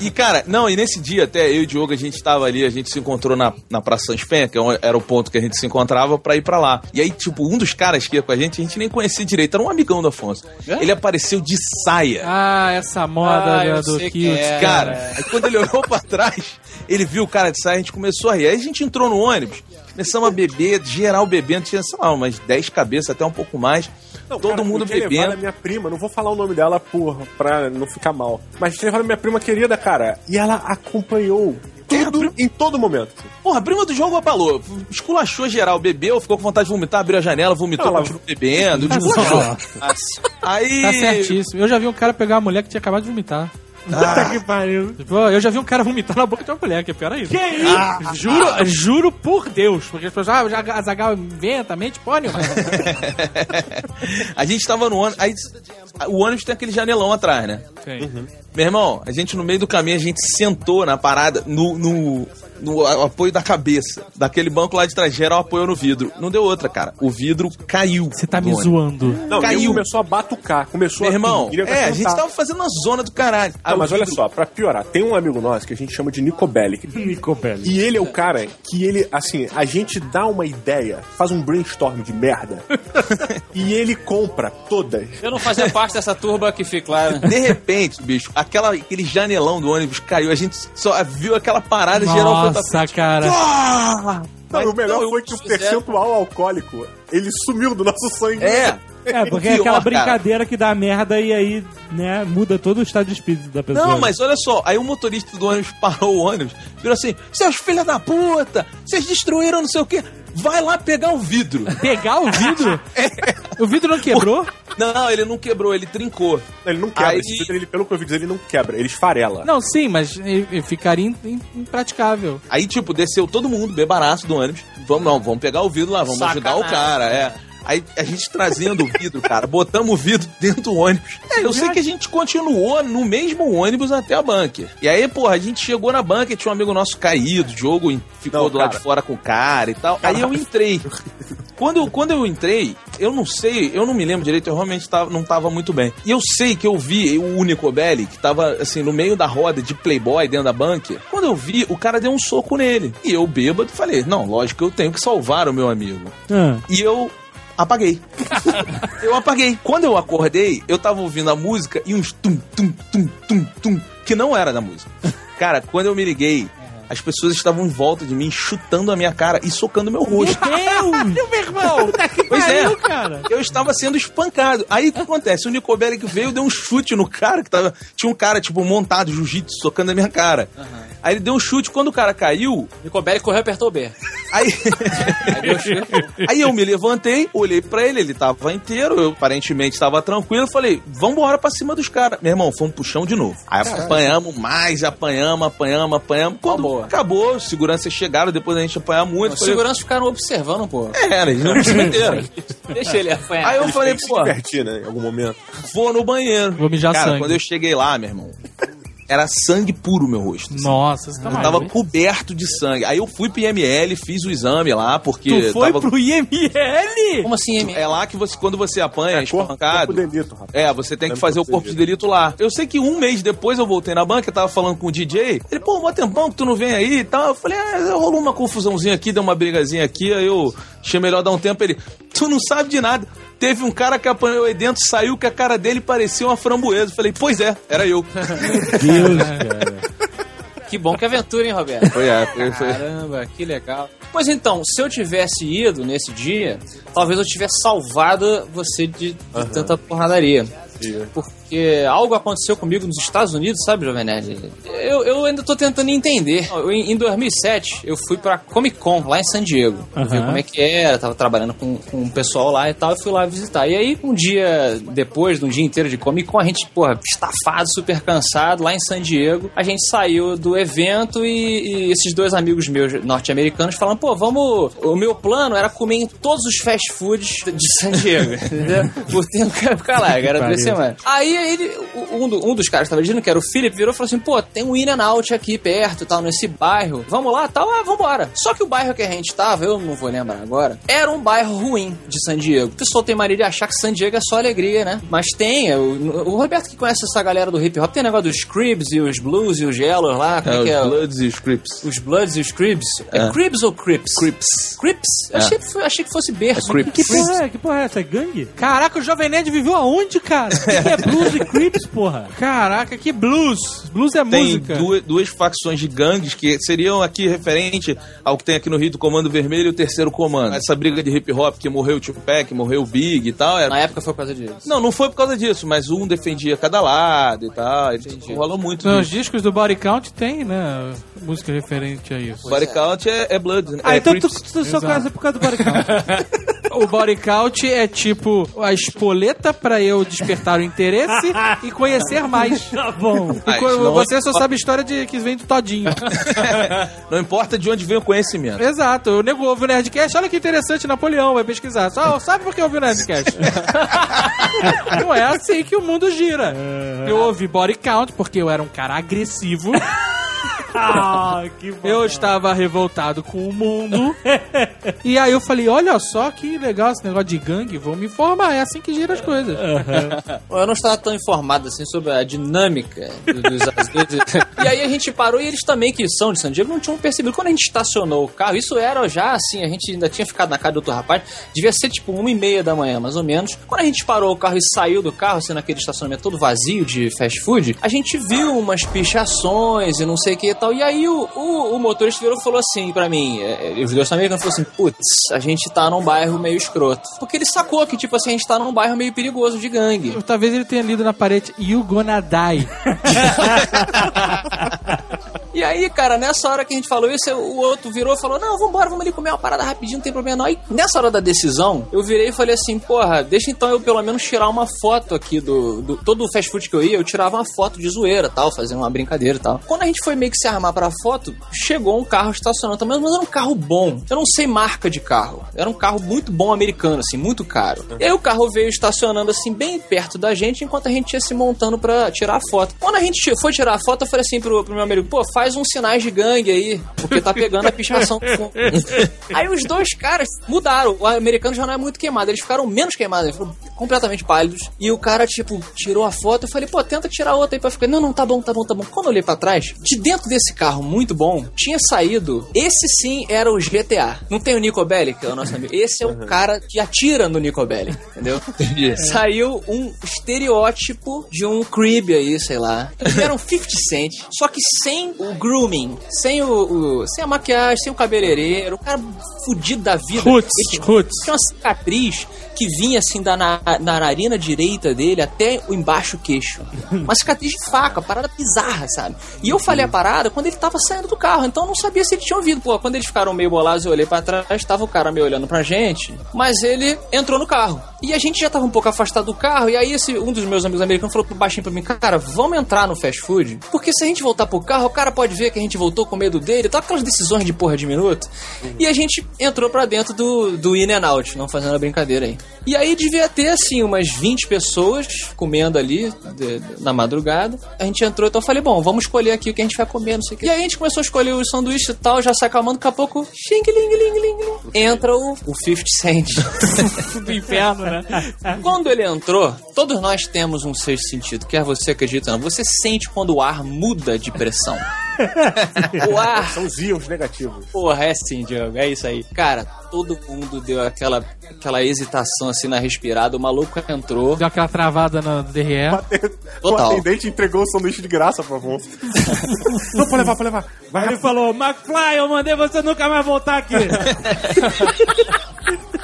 E, cara, não, e nesse dia até eu e o Diogo, a gente tava ali, a gente se encontrou na, na Praça Sans Penha, que é era o ponto que a gente se encontrava pra ir pra lá. E aí, tipo, um dos caras que ia com a gente, a gente nem conhecia direito, era um amigão do Afonso. Ele apareceu de saia.
ah, essa moda
Ah,
do,
quem é.
Cara, aí quando ele olhou pra trás, ele viu o cara de saia, a gente começou a rir. Aí a gente entrou no ônibus, começamos a beber, geral bebendo, tinha, sei lá, umas 10 cabeças, até um pouco mais.
Não,
Todo
cara,
mundo bebendo.
a minha prima, não vou falar o nome dela por, pra não ficar mal. Mas tinha levado a minha prima querida, cara. E ela acompanhou tudo em todo momento.
Porra, a prima do jogo abalou. Esculachou geral, bebeu, ficou com vontade de vomitar, abriu a janela, vomitou,
Ela-
continuou bebendo, esculachou.
Nossa.
Aí.
Tá certíssimo. Eu já vi um cara pegar uma mulher que tinha acabado de vomitar.
Puta que pariu.
Tipo, eu já vi um cara vomitar na boca de uma mulher, que é pior ainda.
Que isso?
Juro, juro por Deus. Porque as pessoas, ah, já Zagal inventa, mente, mano.
a gente tava no ônibus. Aí o ônibus tem aquele janelão atrás, né?
Tem.
Meu irmão, a gente no meio do caminho, a gente sentou na parada, no, no, no apoio da cabeça. Daquele banco lá de trás, geral apoiou no vidro. Não deu outra, cara. O vidro caiu.
Você tá me
ônibus.
zoando.
Não,
Caiu.
Começou a batucar, começou
Meu
a...
irmão, é, a gente tava fazendo uma zona do caralho. Aí
Ah,
o
mas olha
vidro-
só, pra piorar, tem um amigo nosso que a gente chama de Nico Bellic.
Nico Belli.
E ele é o cara que ele, assim, a gente dá uma ideia, faz um brainstorm de merda, e ele compra todas.
Eu não fazia parte dessa turba que fica lá. né?
De repente, bicho, aquela, aquele janelão do ônibus caiu. A gente só viu aquela parada geral foi pra
Nossa, cara.
Não,
Mas
o melhor
não,
foi que o percentual alcoólico, ele sumiu do nosso sangue.
É.
É, porque é aquela
cara.
brincadeira que dá merda e aí, né, muda todo o estado de espírito da pessoa.
Não, mas olha só, aí o motorista do ônibus parou o ônibus, virou assim: seus filhos da puta, vocês destruíram não sei o quê, vai lá pegar o vidro.
Pegar o vidro?
É.
O vidro não quebrou?
Não, ele não quebrou, ele trincou.
Ele não quebra,
Aí-
esse vidro, ele, pelo que eu ouvi dizer, ele não quebra, ele esfarela.
Não, sim, mas ficaria impraticável.
Aí, tipo, desceu todo mundo, bebaraço do ônibus. Vamos, não, vamos pegar o vidro lá, vamos ajudar o
Sacanagem.
cara, é. Aí a gente trazendo o vidro, cara, botamos o vidro dentro do ônibus. É, eu sei que a gente continuou no mesmo ônibus até a bunker. E aí, porra, a gente chegou na bunker, tinha um amigo nosso caído, o Diogo ficou
Não,
do lado de fora com o cara e tal. Aí eu entrei. Quando eu, quando eu entrei, eu não sei, eu não me lembro direito, eu realmente tava, não tava muito bem. E eu sei que eu vi o Único Belli, que tava assim, no meio da roda de Playboy dentro da bunker. Quando eu vi, o cara deu um soco nele. E eu, bêbado, falei: Não, lógico que eu tenho que salvar o meu amigo.
Ah,
E eu apaguei. eu apaguei. Quando eu acordei, eu tava ouvindo a música e uns tum, tum, tum, tum, tum, que não era da música. Cara, quando eu me liguei, as pessoas estavam em volta de mim, chutando a minha cara e socando meu rosto.
Deus! meu irmão!
Pois é.
cara.
Eu estava sendo espancado. Aí o que acontece? O Nico Bellic veio, deu um chute no cara que tava. Tinha um cara, tipo, montado, jiu-jitsu, socando a minha cara. Aí ele deu um chute, quando o cara caiu,
Nicobelli correu e apertou o B.
aí.
Aí deu chute.
Aí eu me levantei, olhei pra ele, ele tava inteiro, eu aparentemente tava tranquilo, falei, vambora pra cima dos caras. Meu irmão, foi um puxão de novo. Aí apanhamos mais, apanhamos, apanhamos, apanhamos. Quando
boa.
acabou, os seguranças chegaram, depois da gente apanhar muito.
Os
falei,
seguranças ficaram observando, pô.
É, eles não se meteram.
Deixa ele apanhar.
Aí eu falei,
que se
pô,
divertir, né, em algum momento.
vou no banheiro.
Vou mijar
Cara,
sangue.
quando eu cheguei lá, meu irmão, era sangue puro meu rosto. assim.
Nossa, você tá
Eu
maluco.
tava coberto de sangue. Aí eu fui pro IML, fiz o exame lá, porque
Tu foi
tava...
pro IML?
Como assim, M?
É lá que você, quando você apanha,
É, corpo,
espancado.
corpo delito, rapaz.
É, você tem que fazer o corpo de delito lá. Eu sei que um mês depois eu voltei na banca, eu tava falando com o DJ. Ele, pô, mó tempão que tu não vem aí e tal. Eu falei, é, rolou uma confusãozinha aqui, deu uma brigazinha aqui, aí eu achei melhor dar um tempo. Ele, tu não sabe de nada. Teve um cara que apanhou aí dentro, saiu que a cara dele parecia uma framboesa. Falei, pois é, era eu.
Deus, cara.
Que bom que aventura, hein, Roberto?
Foi, é, foi, foi.
Caramba, que legal. Pois então, se eu tivesse ido nesse dia, talvez eu tivesse salvado você de, de tanta porradaria. Porque algo aconteceu comigo nos Estados Unidos, sabe, Jovem Nerd? Eu, eu ainda tô tentando entender. Eu, em em 2007, eu fui pra Comic Con, lá em San Diego. Ver
Aham.
como é que era, tava trabalhando com, com um pessoal lá e tal, eu fui lá visitar. E aí, um dia depois, de um dia inteiro de Comic Con, a gente, porra, estafado, super cansado, lá em San Diego, a gente saiu do evento e, e esses dois amigos meus norte-americanos falando, pô, vamos... O meu plano era comer em todos os fast foods de San Diego, entendeu? Por tempo ficar lá, era duas semanas. Aí ele, um, do- um dos caras que tava dirigindo, que era o Philip, virou e falou assim: pô, tem um In and Out aqui perto e tal, nesse bairro. Vamos lá tal? Ah, vambora. Só que o bairro que a gente tava, eu não vou lembrar agora, era um bairro ruim de San Diego. O pessoal tem mania de achar que San Diego é só alegria, né? Mas tem. é, O, o Roberto que conhece essa galera do hip hop, tem negócio dos Cribs e os Blues e os Yellows lá. Como é,
É,
que é?
os Bloods e os Crips.
Os Bloods e os Cribs. É,
É.
Cribs ou Crips?
Crips.
Crips? Eu
É.
achei, achei que fosse berço.
É Crips.
Que porra é? Que porra é essa? É gangue?
Caraca, o Jovem Nerd viveu aonde, cara?
O que é blues e creeps, porra?
Caraca, que blues. Blues é
Tem
música.
duas, duas facções de gangues que seriam aqui referente ao que tem aqui no Rio do Comando Vermelho e o Terceiro Comando. Essa briga de hip hop que morreu o Tupac, morreu o Big e tal. Era...
Na época foi por causa disso.
Não, não foi por causa disso, mas um defendia cada lado e tal. E tipo, rola muito
Nos
disso.
discos do Body Count tem, né? Música referente a isso.
Body Count é, é Blood, né?
Ah,
é
então tu,
Crips.
tu só conhece por causa do body count.
O body count é tipo a espoleta pra eu despertar o interesse e conhecer mais.
Tá bom.
Não
você
é-
só sabe a história de que vem do Todinho.
Não importa de onde vem o conhecimento.
Exato. O nego ouve o Nerdcast, olha que interessante, Napoleão, vai pesquisar. Só, sabe por que ouve o Nerdcast? Não é assim que o mundo gira. Eu ouvi body count porque eu era um cara agressivo.
Ah, que bom.
Eu estava revoltado com o mundo. e aí eu falei, olha só que legal esse negócio de gangue, vou me informar, é assim que gira as coisas.
Eu não estava tão informado assim sobre a dinâmica dos azuis. e aí a gente parou e eles também, que são de San Diego, não tinham percebido. Quando a gente estacionou o carro, isso era já assim, a gente ainda tinha ficado na casa do outro rapaz, devia ser tipo uma e meia da manhã, mais ou menos. Quando a gente parou o carro e saiu do carro, assim, naquele estacionamento todo vazio de fast food, a gente viu umas pichações e não sei o que e tal. E aí o, o, o motorista virou e falou assim pra mim, é, é, os dois americanos falou assim, putz, a gente tá num bairro meio escroto. Porque ele sacou que, tipo assim, a gente tá num bairro meio perigoso de gangue.
Talvez ele tenha lido na parede You Gonna Die.
E aí, cara, nessa hora que a gente falou isso, o outro virou e falou: Não, vambora, vamos ali comer uma parada rapidinho, não tem problema não. Aí, nessa hora da decisão, eu virei e falei assim: Porra, deixa então eu pelo menos tirar uma foto aqui do. do todo o fast food que eu ia, eu tirava uma foto de zoeira tal, fazendo uma brincadeira e tal. Quando a gente foi meio que se armar pra foto, chegou um carro estacionando também, mas era um carro bom. Eu não sei marca de carro. Era um carro muito bom americano, assim, muito caro. E aí o carro veio estacionando assim, bem perto da gente, enquanto a gente ia se montando pra tirar a foto. Quando a gente foi tirar a foto, eu falei assim pro, pro meu amigo, pô, faz uns sinais de gangue aí, porque tá pegando a pichação aí os dois caras mudaram. O americano já não é muito queimado, eles ficaram menos queimados, eles foram completamente pálidos. E o cara, tipo, tirou a foto, eu falei, pô, tenta tirar outra aí pra ficar. Não, não, tá bom, tá bom, tá bom. Quando eu olhei pra trás, de dentro desse carro muito bom, tinha saído. Esse sim era o GTA. Não tem o Nico Bellic, que é o nosso amigo. Esse é o cara que atira no Nico Bellic, entendeu? Saiu um estereótipo de um creep aí, sei lá. Era um 50 Cent, só que sem o grooming, sem o, o- sem a maquiagem, sem o cabeleireiro, o cara fudido da vida.
Roots,
Ele
roots.
tinha uma cicatriz que vinha assim da na, da narina direita dele até o embaixo queixo. Uma cicatriz de faca, parada bizarra, sabe? E eu falei a parada quando ele tava saindo do carro, então eu não sabia se ele tinha ouvido. Pô, quando eles ficaram meio bolados, eu olhei pra trás, tava o cara me olhando pra gente, mas ele entrou no carro. E a gente já tava um pouco afastado do carro, e aí esse, um dos meus amigos americanos falou baixinho pra mim, cara, vamos entrar no fast food? Porque se a gente voltar pro carro, o cara pode ver que a gente voltou com medo dele, tá aquelas decisões de porra de minuto. E a gente entrou pra dentro do, do In and Out, não fazendo a brincadeira aí. E aí devia ter, assim, umas 20 pessoas comendo ali de- de- na madrugada. A gente entrou, então eu falei, bom, vamos escolher aqui o que a gente vai comer, não sei o quê. E aí a gente começou a escolher os sanduíches e tal, já se acalmando, daqui a pouco, xing, ling, ling, ling, ling. entra o, o 50 Cent.
Do inferno, né?
Quando ele entrou, todos nós temos um sexto sentido, quer você acredite ou não. Você sente quando o ar muda de pressão. O ar
São os íons negativos.
Porra, é sim, Diogo, é isso aí. Cara, todo mundo deu aquela, aquela hesitação assim na respirada, o maluco entrou.
Deu aquela travada no DRE.
O atendente entregou o sanduíche de graça pro Afonso. Não, pode levar, pode levar. Vai,
Ele falou, McFly, eu mandei você nunca mais voltar aqui.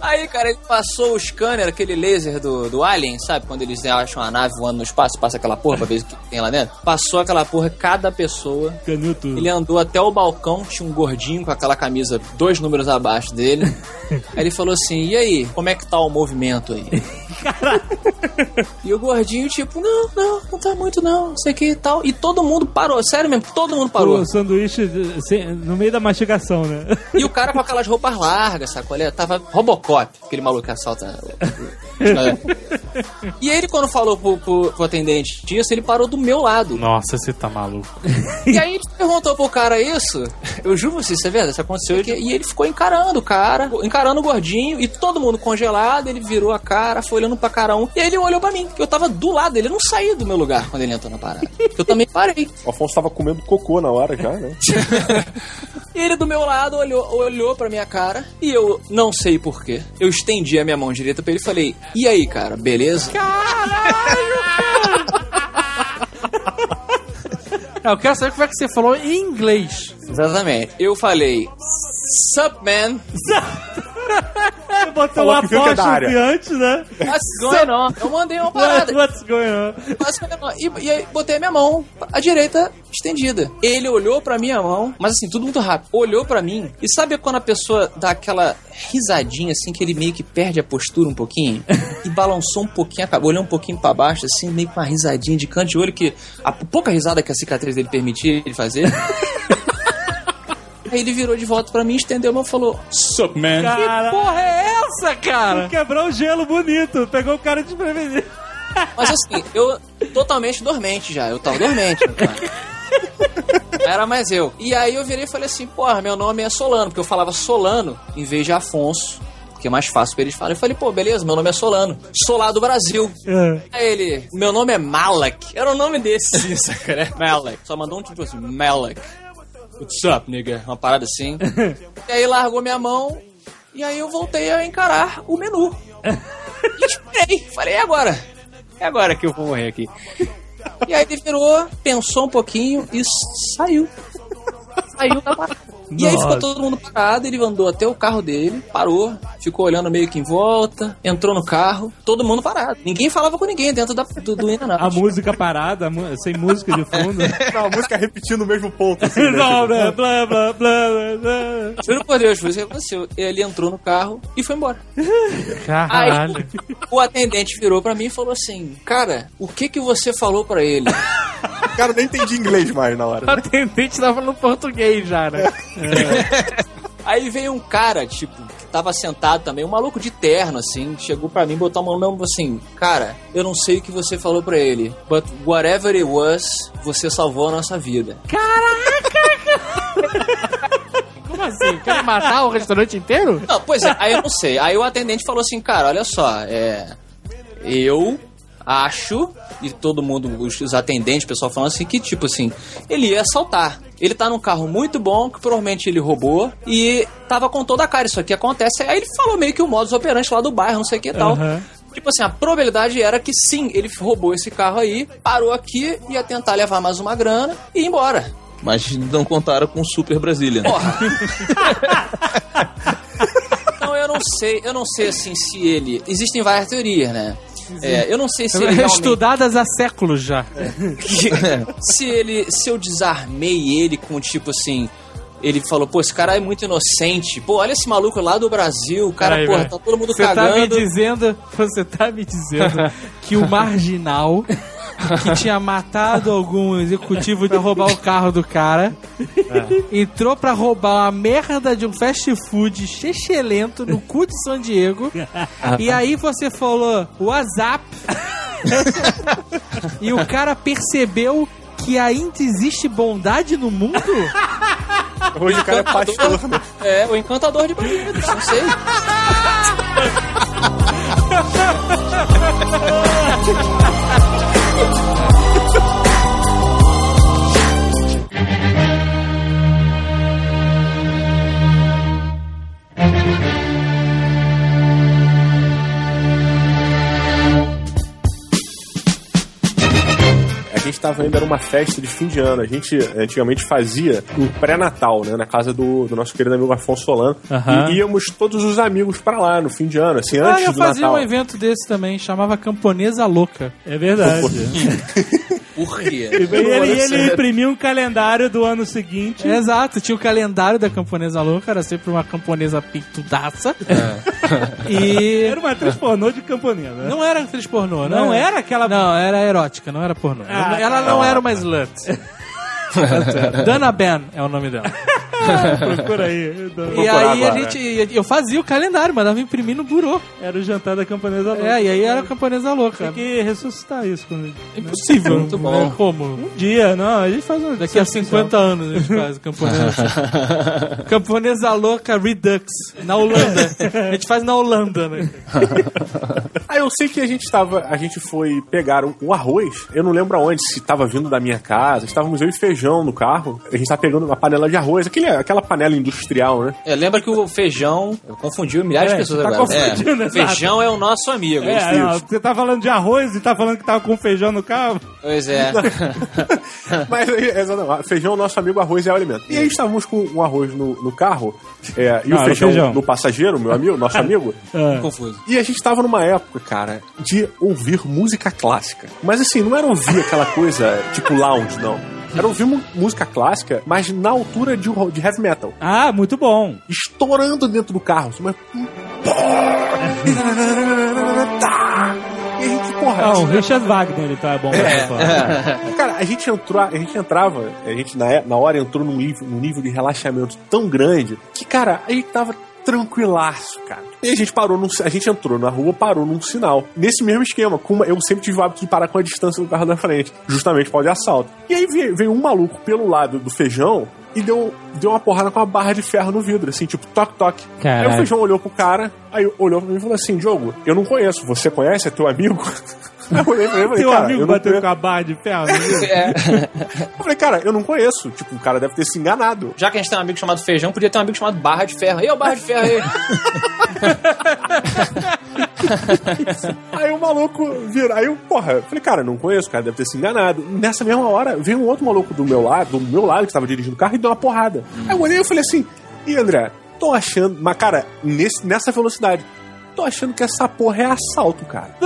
Aí, cara, ele passou o scanner, aquele laser do, do Alien, sabe? Quando eles acham uma nave voando no espaço, passa aquela porra pra ver o que tem lá dentro. Passou aquela porra, cada pessoa.
Canil tudo.
Ele andou até o balcão, tinha um gordinho com aquela camisa dois números abaixo dele. aí ele falou assim: E aí, como é que tá o movimento aí? E o gordinho, tipo, não, não, não tá muito não, não sei o que e tal. E todo mundo parou, sério mesmo, todo mundo parou.
O sanduíche sem- no meio da mastigação, né?
E o cara com aquelas roupas largas, sacou? Ele tava Robocop, aquele maluco que assalta. o- e ele, quando falou pro, pro, pro atendente disso, ele parou do meu lado.
Nossa, você tá maluco.
E aí ele perguntou pro cara isso. Eu juro você, isso é verdade, isso aconteceu. E ele ficou encarando o cara, encarando o gordinho, e todo mundo congelado. Ele virou a cara, foi olhando pra cara um. E aí ele olhou pra mim, que eu tava do lado dele. Eu não saí do meu lugar quando ele entrou na parada. Eu também parei.
O Afonso tava comendo cocô na hora já, né?
E ele do meu lado olhou, olhou pra minha cara e eu não sei porquê. Eu estendi a minha mão direita pra ele e falei: E aí, cara, beleza?
É, eu quero saber como é que você falou em inglês.
Exatamente. Eu falei: Sup, man?
Botou um
que que é da
apóstrofe
área.
antes, né?
What's going on? Eu mandei uma parada.
what's going on?
What's going on? E, e aí botei a minha mão, a direita estendida. Ele olhou pra minha mão, mas assim, tudo muito rápido. Olhou pra mim. E sabe quando a pessoa dá aquela risadinha assim, que ele meio que perde a postura um pouquinho? E balançou um pouquinho, a cabeça, olhou um pouquinho pra baixo, assim, meio com uma risadinha de canto de olho que a pouca risada que a cicatriz dele permitia ele fazer. Aí ele virou de volta pra mim, estendeu a mão e falou: Sup, man?
Cara,
Porra, é essa, cara?
quebrou o gelo bonito. Pegou o cara desprevenido.
Mas assim, eu totalmente dormente já. Eu tava dormente. Cara. Era mais eu. E aí eu virei e falei assim, porra, meu nome é Solano, porque eu falava Solano em vez de Afonso. Que é mais fácil pra eles falarem. Eu falei, pô, beleza, meu nome é Solano. Solá do Brasil.
É.
Aí ele, meu nome é Malak. Era um nome desse, saca, né? Malak. Só mandou um tipo assim, Malak. What's up, nigga? Uma parada assim. e aí largou minha mão. E aí eu voltei a encarar o menu. E esperei. Falei, é agora. É agora que eu vou morrer aqui. E aí ele virou, pensou um pouquinho e saiu. Saiu da parada. E aí ficou todo mundo parado, ele andou até o carro dele, parou, ficou olhando meio que em volta, entrou no carro, todo mundo parado. Ninguém falava com ninguém dentro da, do, do In and Out.
A música parada, sem música de fundo.
Não, a música repetindo o mesmo ponto. Assim, né?
Não, né? Blá, blá, blá, blá, blá.
Juro por Deus, foi isso que aconteceu. Ele entrou no carro e foi embora.
Caralho.
Aí o atendente virou pra mim e falou assim: Cara, o que que você falou pra ele?
Cara, eu nem entendi inglês mais na hora.
O atendente tava falando português já, né?
Aí veio um cara, tipo, que tava sentado também, um maluco de terno, assim, chegou pra mim, botou a mão no meu assim, cara, eu não sei o que você falou pra ele, but whatever it was, você salvou a nossa vida.
Como assim? Quer matar o restaurante inteiro?
Não, pois é, aí eu não sei. Aí o atendente falou assim, cara, olha só, é. Eu acho, e todo mundo, os, os atendentes, o pessoal falando assim, que tipo assim, ele ia assaltar. Ele tá num carro muito bom, que provavelmente ele roubou, e tava com toda a cara, isso aqui acontece. Aí ele falou meio que o modus operandi lá do bairro, não sei o que e tal.
Aham.
Tipo assim, a probabilidade era que sim, ele roubou esse carro aí, parou aqui, ia tentar levar mais uma grana e ir embora.
Mas não contaram com o Super Brasília.
Porra. então eu não sei, eu não sei assim se ele. Existem várias teorias, né? É, eu não sei se ele realmente,
Estudadas há séculos já.
se ele, se eu desarmei ele com tipo assim, ele falou, pô, esse cara é muito inocente. Pô, olha esse maluco lá do Brasil, o cara, porra,
velho.
tá todo mundo
Você tá me
cagando.
dizendo, você tá me dizendo que o marginal que tinha matado algum executivo pra roubar o carro do cara entrou pra roubar uma merda de um fast food chechelento no cu de São Diego e aí você falou WhatsApp e o cara percebeu que ainda existe bondade no mundo?
Hoje o cara é pastor, né?
É, o encantador de bandidos, não sei.
gente tava indo, era uma festa de fim de ano. A gente antigamente fazia um pré-natal, né? Na casa do, do nosso querido amigo Afonso Solano.
Aham.
E íamos todos os amigos pra lá no fim de ano, assim,
Ah,
antes
eu
do
fazia
Natal.
um evento desse também, chamava Camponesa Louca.
É verdade.
Por quê?
E ele, e ele imprimiu um calendário do ano seguinte.
Exato, tinha o calendário da Camponesa Louca, era sempre uma camponesa pintudaça. E
Era uma atriz pornô de camponesa. né?
não era atriz pornô,
Não
né?
era aquela-
Não, era erótica, não era pornô.
Ah,
ela não era uma slut. Dana Ben é o nome dela.
Procura aí.
E aí a
agora,
gente, eu fazia o calendário, mandava imprimir no burô.
Era o jantar da camponesa louca.
É, e aí era a camponesa louca.
Tem que ressuscitar isso. Quando...
Impossível.
Muito bom.
né? Como?
Um dia, não, a gente faz um...
Daqui a 50 anos a gente faz camponesa. camponesa louca Redux. Na Holanda. A gente faz na Holanda, né?
Ah, eu sei que a gente tava. A gente foi pegar um, um arroz. Eu não lembro aonde, se tava vindo da minha casa. Estávamos eu e feijão no carro. A gente tava pegando uma panela de arroz, aquele, aquela panela industrial, né?
É, lembra que o feijão confundiu milhares
É,
de pessoas
tá
agora.
confundindo,
É, feijão é o nosso amigo.
É, não, você tá falando de arroz e tá falando que tava com feijão no carro?
Pois é.
Mas é, exatamente, feijão, nosso amigo arroz é o alimento. E aí estávamos com um arroz no, no carro é, e
Não,
o feijão,
feijão.
no passageiro, meu amigo, nosso amigo.
Confuso.
E a gente tava numa época, cara, de ouvir música clássica. Mas assim, não era ouvir aquela coisa tipo lounge, não. Era ouvir música clássica, mas na altura de, de heavy metal.
Ah, muito bom.
Estourando dentro do carro. Mas... E a gente, porra,
Ah, o Richard Wagner, ele tá bom. É,
Cara, a gente entrou, a gente entrava, a gente na, na hora entrou num nível, num nível de relaxamento tão grande que, cara, a gente tava tranquilaço, cara. E a gente parou num, a gente entrou na rua, parou num sinal. Nesse mesmo esquema, uma- eu sempre tive o hábito de parar com a distância do carro da frente, justamente para o de assalto. E aí veio, veio um maluco pelo lado do feijão e deu, deu uma porrada com uma barra de ferro no vidro, assim, tipo, toque, toque. Aí o feijão olhou pro cara, aí olhou pra mim e falou assim: Diogo, eu não conheço, você conhece? É teu amigo? Eu olhei pra ele e falei,
Teu
cara,
amigo
eu não
bateu
conheço.
com a barra de ferro. né?
É.
Eu falei, cara, eu não conheço. Tipo, o cara deve ter se enganado.
Já que a gente tem um amigo chamado Feijão, podia ter um amigo chamado Barra de Ferro. Ei, o Barra de Ferro aí.
Aí o maluco vira. Aí eu, porra, eu falei, cara, não conheço, o cara deve ter se enganado. Nessa mesma hora, veio um outro maluco do meu lado, do meu lado, que estava dirigindo o carro, e deu uma porrada. Aí eu olhei e falei assim, e André, tô achando. Mas, cara, nesse, nessa velocidade, tô achando que essa porra é assalto, cara.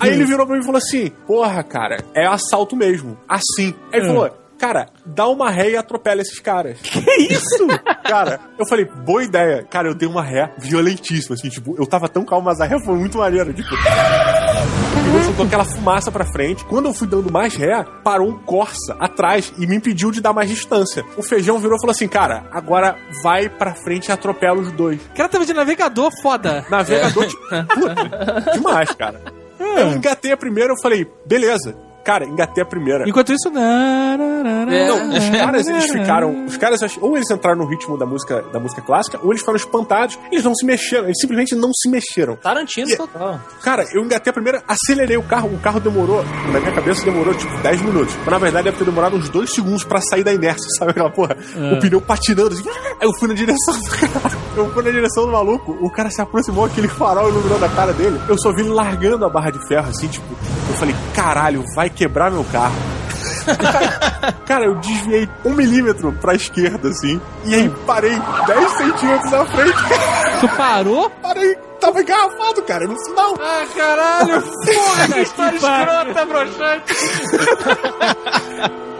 Aí ele virou pra mim e falou assim: Porra, cara, é assalto mesmo. Assim. Aí ele falou: Cara, dá uma ré e atropela esses caras. Que isso? cara, eu falei, boa ideia. Cara, eu dei uma ré violentíssima, assim, tipo, eu tava tão calmo, mas a ré foi muito maneira, tipo. Pegou, soltou aquela fumaça pra frente. Quando eu fui dando mais ré, parou um Corsa atrás e me impediu de dar mais distância. O feijão virou e falou assim: Cara, agora vai pra frente e atropela os dois.
O cara tava de navegador foda.
Navegador, tipo, puta, demais, cara. Eu engatei a primeira, eu falei, beleza. Cara, engatei a primeira.
Enquanto isso, na, na, na, na,
É.
Não, os caras, eles ficaram. Os caras, ou eles entraram no ritmo da música, da música clássica, ou eles ficaram espantados, eles não se mexeram, eles simplesmente não se mexeram.
Tarantino
E-
total.
Cara, eu engatei a primeira, acelerei o carro, o carro demorou, na minha cabeça demorou tipo 10 minutos. Mas na verdade deve ter demorado uns 2 segundos pra sair da inércia, sabe aquela porra? O pneu patinando assim. Aí eu fui na direção do cara. Eu fui na direção do maluco, o cara se aproximou, aquele farol iluminando a cara dele. Eu só vi ele largando a barra de ferro assim, tipo, eu falei, caralho, vai quebrar meu carro. Cara, eu desviei um milímetro pra esquerda, assim, e aí parei 10 centímetros à frente.
Tu parou?
Parei, tava engarrafado, cara, no sinal.
Ah, caralho. Porra, que história escrota, broxante.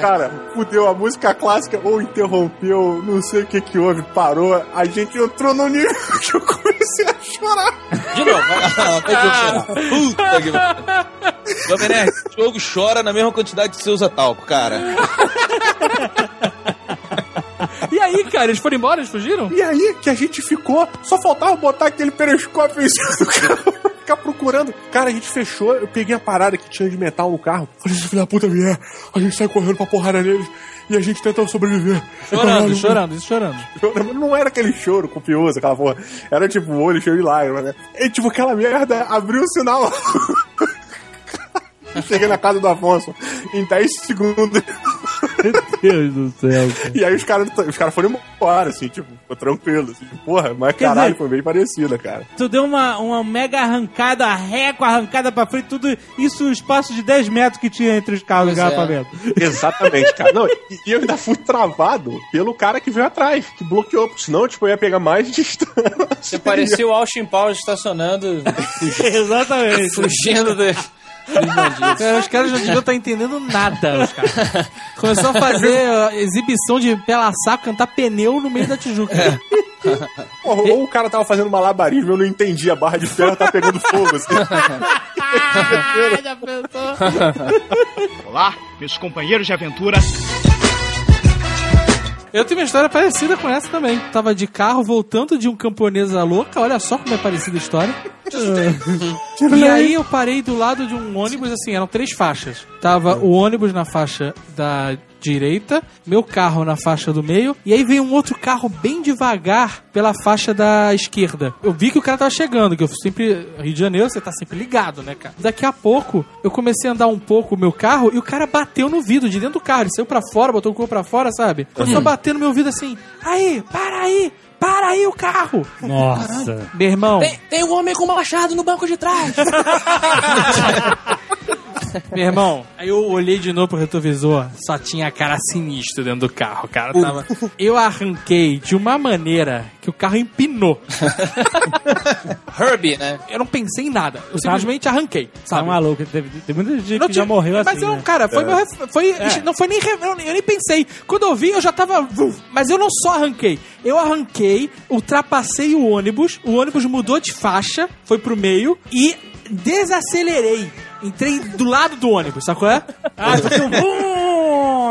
Cara, fudeu a música clássica ou interrompeu, não sei o que que houve, parou. A gente entrou no nível que eu comecei a chorar.
De novo, vai chorar.
Puta que pariu. Domenech, o jogo chora na mesma quantidade que você usa talco, cara.
E aí, cara, eles foram embora? Eles fugiram?
E aí que a gente ficou, só faltava botar aquele periscópio em cima do carro. Ficar procurando. Cara, a gente fechou, eu peguei a parada que tinha de metal no carro. Falei, se filho da puta vier, a gente sai correndo pra porrada neles e a gente tenta sobreviver.
Chorando, chorando, isso chorando.
Não era aquele choro copioso, aquela porra. Era tipo o olho cheio de lágrimas, né? E tipo, aquela merda abriu o sinal. Cheguei na casa do Afonso em 10 segundos.
Deus do céu. cara.
E aí os caras os cara foram embora, assim, tipo, ficou tranquilo. Assim, porra, mas
Quer
caralho,
dizer-
foi bem parecida, cara.
Tu deu uma, uma mega arrancada, ré com a arrancada pra frente, tudo isso no espaço de 10 metros que tinha entre os carros
Pois é.
engarrafamento.
Exatamente, cara. Não, e, e eu ainda fui travado pelo cara que veio atrás, que bloqueou, porque senão, tipo, eu ia pegar mais distância.
Você parecia o Austin Powers estacionando,
Exatamente.
fugindo do...
Cara, os caras não deviam estar entendendo nada. Os caras. Começou a fazer exibição de pela saco, cantar pneu no meio da Tijuca.
Porra, ou o cara tava fazendo malabarismo, eu não entendi, a barra de ferro tá pegando fogo, assim.
Olá, meus companheiros de aventura.
Eu tenho uma história parecida com essa também. Tava de carro voltando de um camponesa louca, olha só como é parecida a história. e aí eu parei do lado de um ônibus, assim, eram três faixas. Tava o ônibus na faixa da direita, meu carro na faixa do meio, e aí veio um outro carro bem devagar pela faixa da esquerda. Eu vi que o cara tava chegando, que eu sempre. Rio de Janeiro, você tá sempre ligado, né, cara? Daqui a pouco, eu comecei a andar um pouco o meu carro e o cara bateu no vidro de dentro do carro. Ele saiu pra fora, botou o corpo pra fora, sabe? Começou a bater no meu vidro assim: aí, para aí! Para aí o carro!
Nossa.
Meu irmão,
Tem, tem um homem com machado no banco de trás.
meu irmão. Aí eu olhei de novo pro retrovisor, só tinha cara sinistro dentro do carro, cara. Tava... Eu arranquei de uma maneira que o carro empinou.
Herbie, né?
Eu não pensei em nada. Eu simplesmente arranquei,
Tá
sabe?
maluco. Teve, tem muita gente
Não
que já morreu
mas
assim.
eu,
né?
cara, foi meu ref- foi não foi nem eu, eu nem pensei. Quando eu vi, eu já tava, mas eu não só arranquei. Eu arranquei, ultrapassei o ônibus, o ônibus mudou de faixa, foi pro meio e desacelerei. Entrei do lado do ônibus, sacou é?
Ah, tu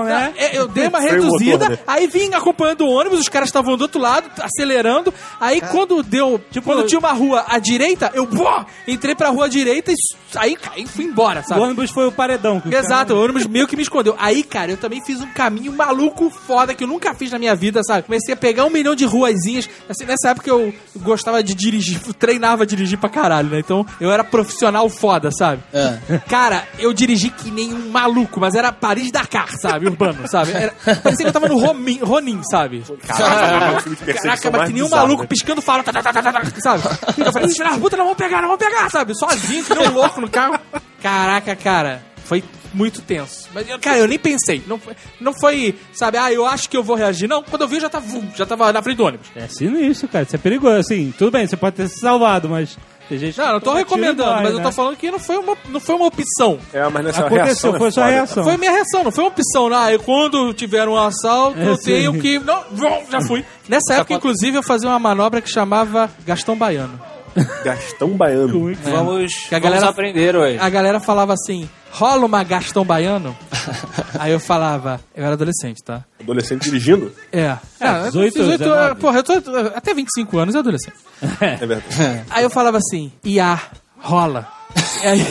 né?
É, Eu dei uma reduzida,
motor, né?
aí vim acompanhando o ônibus, os caras estavam do outro lado, acelerando. Aí quando deu, tipo, quando tinha uma rua à direita, eu pô, entrei pra rua à direita e aí caí e fui embora,
O
sabe?
ônibus foi o paredão. que o
Exato, o
cara-
ônibus meio que me escondeu. Aí, cara, eu também fiz um caminho maluco foda que eu nunca fiz na minha vida, sabe? Comecei a pegar um milhão de ruazinhas. Assim, nessa época eu gostava de dirigir, treinava a dirigir pra caralho, né? Então eu era profissional foda, sabe?
É.
Cara, eu dirigi que nem um maluco, mas era Paris-Dakar, sabe? Urbano, sabe? Era, parecia que eu tava no Ronin, Ronin sabe?
Caraca, um
mas que nem um maluco
né?
piscando fala, tá, tá, tá, tá, tá, sabe? Eu falei, filha da puta, não vão pegar, não vão pegar, sabe? Sozinho, que nem um louco no carro. Caraca, cara, foi muito tenso. Mas, eu- cara, eu nem pensei. Não foi, não foi, sabe, ah, eu acho que eu vou reagir. Não, quando eu vi, eu já tava, já tava na frente do ônibus.
É sinistro, cara. Isso é perigoso. Assim, tudo bem, você pode ter se salvado, mas tem gente
Não, não tô
e
recomendando, mas eu tô
né?
falando que não foi uma, não foi uma opção.
É, mas nessa
Aconteceu,
reação
foi sua reação.
Foi minha reação, não foi uma opção. Ah, eu, quando tiver um assalto,
É,
eu
sim.
tenho que. Não, já fui. Nessa época, inclusive, eu fazia uma manobra que chamava Gastão Baiano.
Gastão Baiano.
Vamos,
Que a
vamos
galera-
aprender hoje.
A galera falava assim: rola uma Gastão Baiano? Aí eu falava, eu era adolescente, tá?
Adolescente dirigindo?
É. Ah,
18,
18,
19.
porra, eu tô até 25 anos, é adolescente.
É verdade.
Aí eu falava assim, IA, rola. E aí,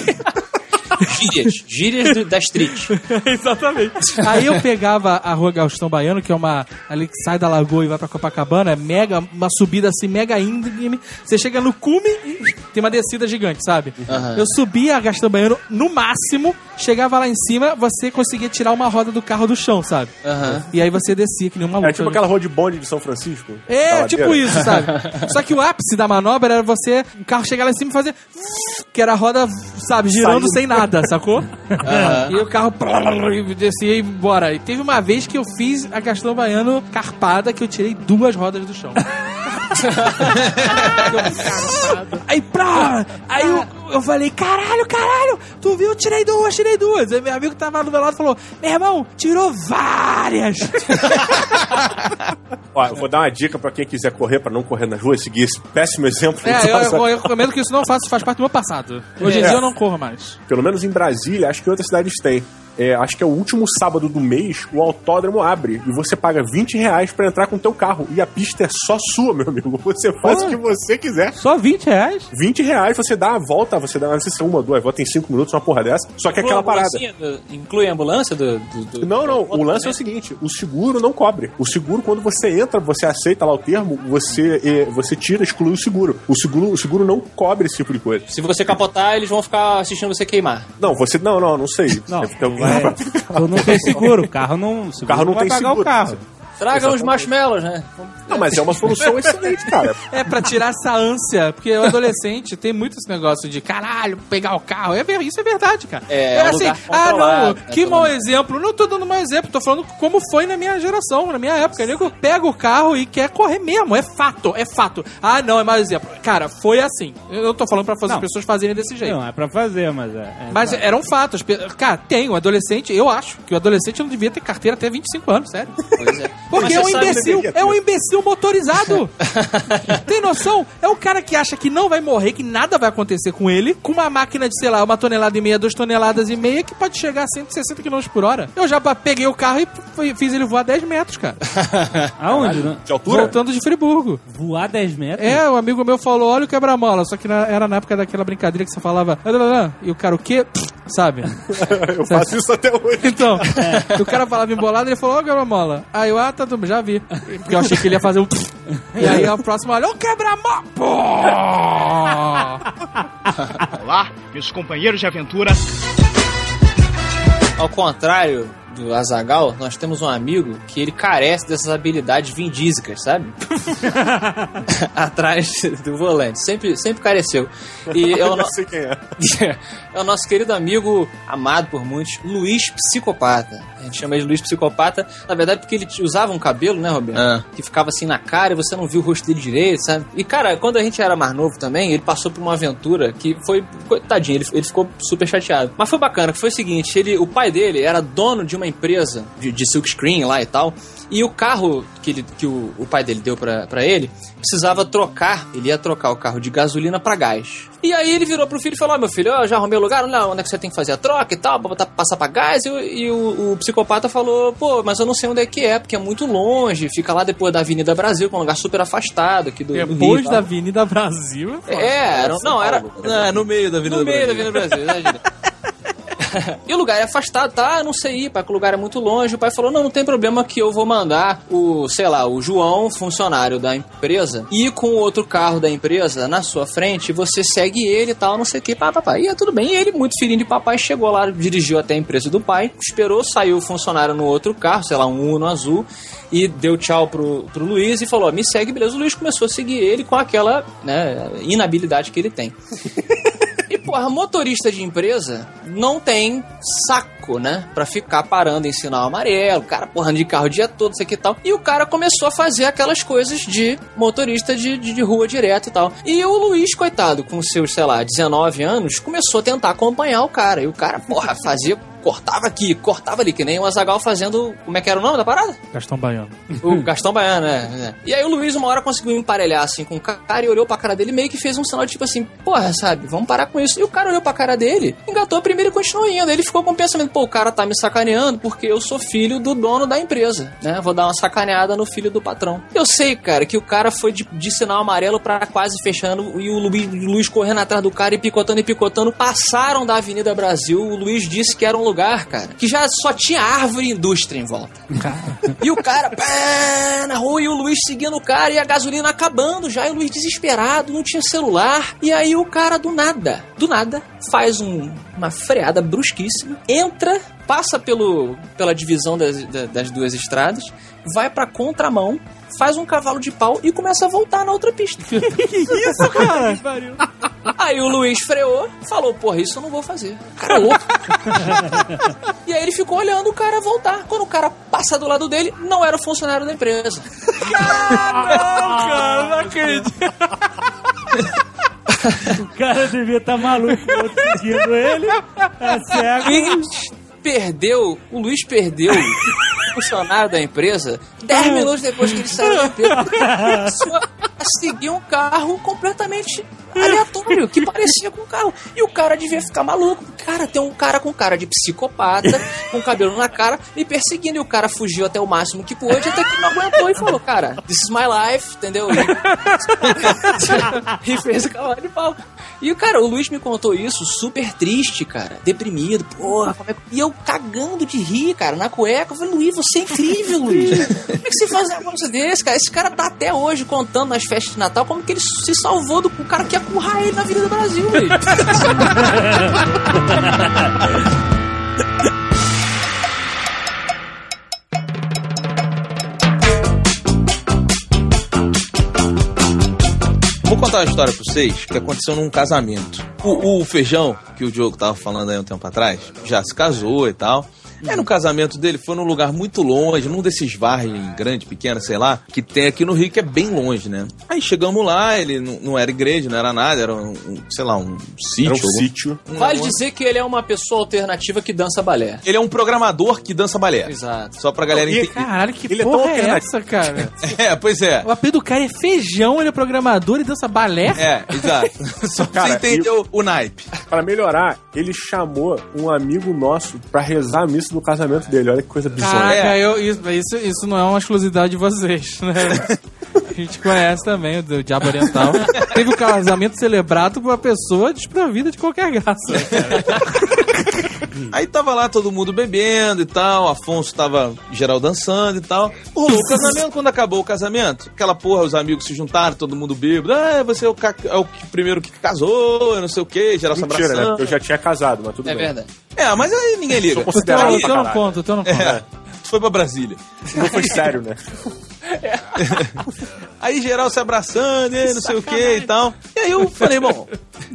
Gírias. Gírias do- da street.
exatamente. Aí eu pegava a rua Gastão Baiano, que é uma. ali que sai da lagoa e vai pra Copacabana, é mega, uma subida assim, mega íngreme. Você chega no cume e tem uma descida gigante, sabe? Eu subia a Gastão Baiano no máximo, chegava lá em cima, você conseguia tirar uma roda do carro do chão, sabe?
Aham.
E aí você descia que nem um maluco.
É tipo aquela rua de bonde de São Francisco.
É, tipo isso, sabe? Só que o ápice da manobra era você, o carro chegar lá em cima e fazer. Que era a roda, sabe, girando
Saindo.
sem nada, sacou? E o carro descia e ia embora. E teve uma vez que eu fiz a Gastão Baiano carpada que eu tirei duas rodas do chão. aí, pra! Aí eu, eu falei, caralho, caralho! Tu viu? Eu tirei duas, tirei duas. Aí meu amigo que tava do meu lado falou, meu irmão, tirou várias!
Ó, eu vou dar uma dica pra quem quiser correr, pra não correr nas ruas, seguir esse péssimo exemplo.
É, eu, eu, eu recomendo que isso não faça, faz parte do meu passado. Hoje em
É.
dia eu não corro mais.
Pelo menos em Brasília, acho que outras cidades tem. É, acho que é o último sábado do mês, o autódromo abre e você paga 20 reais pra entrar com o teu carro. E a pista é só sua, meu amigo. Você faz
Pô.
o que você quiser.
Só 20 reais?
20 reais, você dá a volta, você dá, não sei se é uma, duas voltas em 5 minutos, uma porra dessa. Só que é aquela parada.
Do- Inclui a ambulância do. do- do-
Não, não.
do-
O lance é o seguinte: o seguro não cobre. O seguro, quando você entra, você aceita lá o termo, você, você tira, exclui o seguro. O seguro, o seguro não cobre esse tipo de coisa.
Se você capotar, eles vão ficar assistindo você queimar.
Não, você. Não, não, não sei.
Não,
Deve
Tu não tem seguro, o carro não. O
carro não
vai
tem
pagar
seguro.
o carro.
Traga uns marshmallows, né?
Não, mas é uma solução excelente, cara.
É pra tirar essa ânsia, porque o adolescente tem muito esse negócio de caralho, pegar o carro. É, isso é verdade, cara.
É, é um
assim,
lugar
ah, não,
né,
que mau
mundo.
exemplo. Não tô dando mau exemplo, tô falando como foi na minha geração, na minha época. O nego pega o carro e quer correr mesmo. É fato, é fato. Ah, não, é mau exemplo. Cara, foi assim. Eu não tô falando pra fazer
Não.
as pessoas fazerem desse jeito.
Não, é pra fazer, mas é. é-
Mas era um fato. As pe- Cara, tem, o adolescente, eu acho que o adolescente não devia ter carteira até 25 anos, sério.
Pois é.
Porque é um imbecil, é um imbecil motorizado. Tem noção? É o cara que acha que não vai morrer, que nada vai acontecer com ele, com uma máquina de, sei lá, uma tonelada e meia, duas toneladas e meia, que pode chegar a 160 km por hora. Eu já peguei o carro e fiz ele voar 10 metros, cara.
Aonde? Não?
De altura?
Voltando de Friburgo.
Voar 10 metros?
É, um amigo meu falou, olha o quebra-mola. Só que na- era na época daquela brincadeira que você falava, e o cara, o quê? Sabe?
Eu faço isso até hoje.
Então, o cara falava embolado, ele falou, ó, quebra-mola. Aí eu, ah, tá, tudo bem, já vi. Porque eu achei que ele ia fazer um. E aí a próxima, olha, ô quebra-mola!
Olá, meus companheiros de aventura.
Ao contrário do Azagal, nós temos um amigo que ele carece dessas habilidades vindísicas, sabe? Atrás do volante. Sempre, sempre careceu. E é o,
Eu
no-
já sei quem é.
é o nosso querido amigo, amado por muitos, Luiz Psicopata. A gente chama ele de Luiz Psicopata, na verdade, porque ele usava um cabelo, né, Roberto?
Ah.
Que ficava assim na cara e você não viu o rosto dele direito, sabe? E, cara, quando a gente era mais novo também, ele passou por uma aventura que foi. Tadinho, ele, ele ficou super chateado. Mas foi bacana, que foi o seguinte: ele, o pai dele era dono de uma empresa de, de silkscreen lá e tal. E o carro que, ele, que o, o pai dele deu pra, pra ele precisava trocar. Ele ia trocar o carro de gasolina pra gás. E aí ele virou pro filho e falou: Ó, meu filho, eu já arrumei o lugar, não, onde é que você tem que fazer a troca e tal, pra botar, passar pra gás. E, o- e o, o psicopata falou: pô, mas eu não sei onde é que é, porque é muito longe, fica lá depois da Avenida Brasil, que é um lugar super afastado aqui do, do Rio.
Depois
tal."
da Avenida Brasil.
É, era, não, era.
É, no meio da Avenida
No meio da
Brasil.
Avenida Brasil, imagina. E o lugar é afastado, tá? Não sei ir, pai, que o lugar é muito longe. O pai falou: não, não tem problema que eu vou mandar o, sei lá, o João, funcionário da empresa, ir com o outro carro da empresa na sua frente, você segue ele e tal, não sei o que, pá, papai. E é tudo bem. E ele, muito filhinho de papai, chegou lá, dirigiu até a empresa do pai, esperou, saiu o funcionário no outro carro, sei lá, um Uno azul, e deu tchau pro, pro Luiz e falou: me segue, beleza. O Luiz começou a seguir ele com aquela né, inabilidade que ele tem. Porra, motorista de empresa não tem saco, né? Pra ficar parando em sinal amarelo, cara porra de carro o dia todo, isso aqui e tal. E o cara começou a fazer aquelas coisas de motorista de, de, de rua direto e tal. E o Luiz, coitado, com seus, sei lá, 19 anos, começou a tentar acompanhar o cara. E o cara, porra, fazia. Cortava aqui, cortava ali, que nem o Azagal fazendo. Como é que era o nome da parada?
Gastão Baiano.
O Gastão Baiano, né? E aí o Luiz uma hora conseguiu emparelhar assim com o cara e olhou pra cara dele meio que fez um sinal tipo assim, porra, sabe, vamos parar com isso. E o cara olhou pra cara dele, engatou primeiro e continuou indo. Ele ficou com o pensamento, pô, o cara tá me sacaneando porque eu sou filho do dono da empresa, né? Vou dar uma sacaneada no filho do patrão. Eu sei, cara, que o cara foi de, de sinal amarelo pra quase fechando e o Luiz, o Luiz correndo atrás do cara e picotando e picotando. Passaram da Avenida Brasil. O Luiz disse que era um lugar, cara, que já só tinha árvore e indústria em volta. E o cara, pá, na rua, e o Luiz seguindo o cara, e a gasolina acabando já, e o Luiz desesperado, não tinha celular. E aí o cara, do nada, do nada, faz um- uma freada brusquíssima, entra, passa pelo, pela divisão das, da- das duas estradas, vai pra contramão, faz um cavalo de pau e começa a voltar na outra pista.
Isso, cara!
Aí o Luiz freou, falou, porra, isso eu não vou fazer. Cara é louco. e aí ele ficou olhando o cara voltar. Quando o cara passa do lado dele, não era o funcionário da empresa.
cara, não acredito. o cara devia estar maluco, o outro seguindo ele. É cego.
E perdeu, o Luiz perdeu o funcionário da empresa 10 minutos depois que ele saiu da empresa. A seguir um carro completamente aleatório, que parecia com um carro. E o cara devia ficar maluco. Cara, tem um cara com cara de psicopata, com cabelo na cara, me perseguindo. E o cara fugiu até o máximo que pôde, até que não aguentou e falou, cara, this is my life, entendeu? E, fez o cavalo de pau. E, cara, o Luiz me contou isso, super triste, cara, deprimido, porra, como é que... E eu cagando de rir, cara, na cueca. Eu falei, Luiz, você é incrível, Luiz. Como é que você faz um negócio desse, cara? Esse cara tá até hoje contando nas festas de Natal como que ele se salvou do cara que ia currar ele na Avenida do Brasil, Luiz.
Vou contar uma história pra vocês que aconteceu num casamento. O, o Feijão, que o Diogo tava falando aí um tempo atrás, já se casou e tal. Aí no casamento dele foi num lugar muito longe, num desses vargens grande, pequena, sei lá, que tem aqui no Rio que é bem longe, né? Aí chegamos lá, ele não, não era igreja, não era nada, era um, um, sei lá, um sítio.
Era um
algum-
sítio.
Vale dizer que ele é uma pessoa alternativa que dança balé.
Ele é um programador que dança balé.
Exato.
Só pra galera entender.
Caralho, que
Ele é
porra
tão
é,
alternativo.
essa, cara?
É, pois é.
O apelido do cara é feijão, ele é programador e dança balé?
É, exato. Só pra
Cara,
você entender o, o naipe.
Pra melhorar, ele chamou um amigo nosso pra rezar a missa do casamento dele. Olha que coisa bizarra.
Caraca,
É.
eu, isso, isso, isso não é uma exclusividade de vocês, né? A gente conhece também o Diabo Oriental. Teve o casamento celebrado por uma pessoa desprovida de qualquer graça.
Aí tava lá todo mundo bebendo e tal, Afonso tava geral dançando e tal. Rolou o casamento, quando acabou o casamento, aquela porra, os amigos se juntaram, todo mundo bêbado. Ah, você é o, ca- é o que- primeiro que casou, eu não sei o que, geral se
Mentira, né?
abraçando.
Porque eu já tinha casado, mas tudo
É
bem.
verdade.
É, mas aí ninguém liga.
Sou
O teu,
considerado
o
pra
teu não
caralho.
conta, o teu não conta.
É, tu foi pra Brasília.
Não foi sério, né?
Aí geral se abraçando, e não sei o que e tal. E aí eu falei, bom,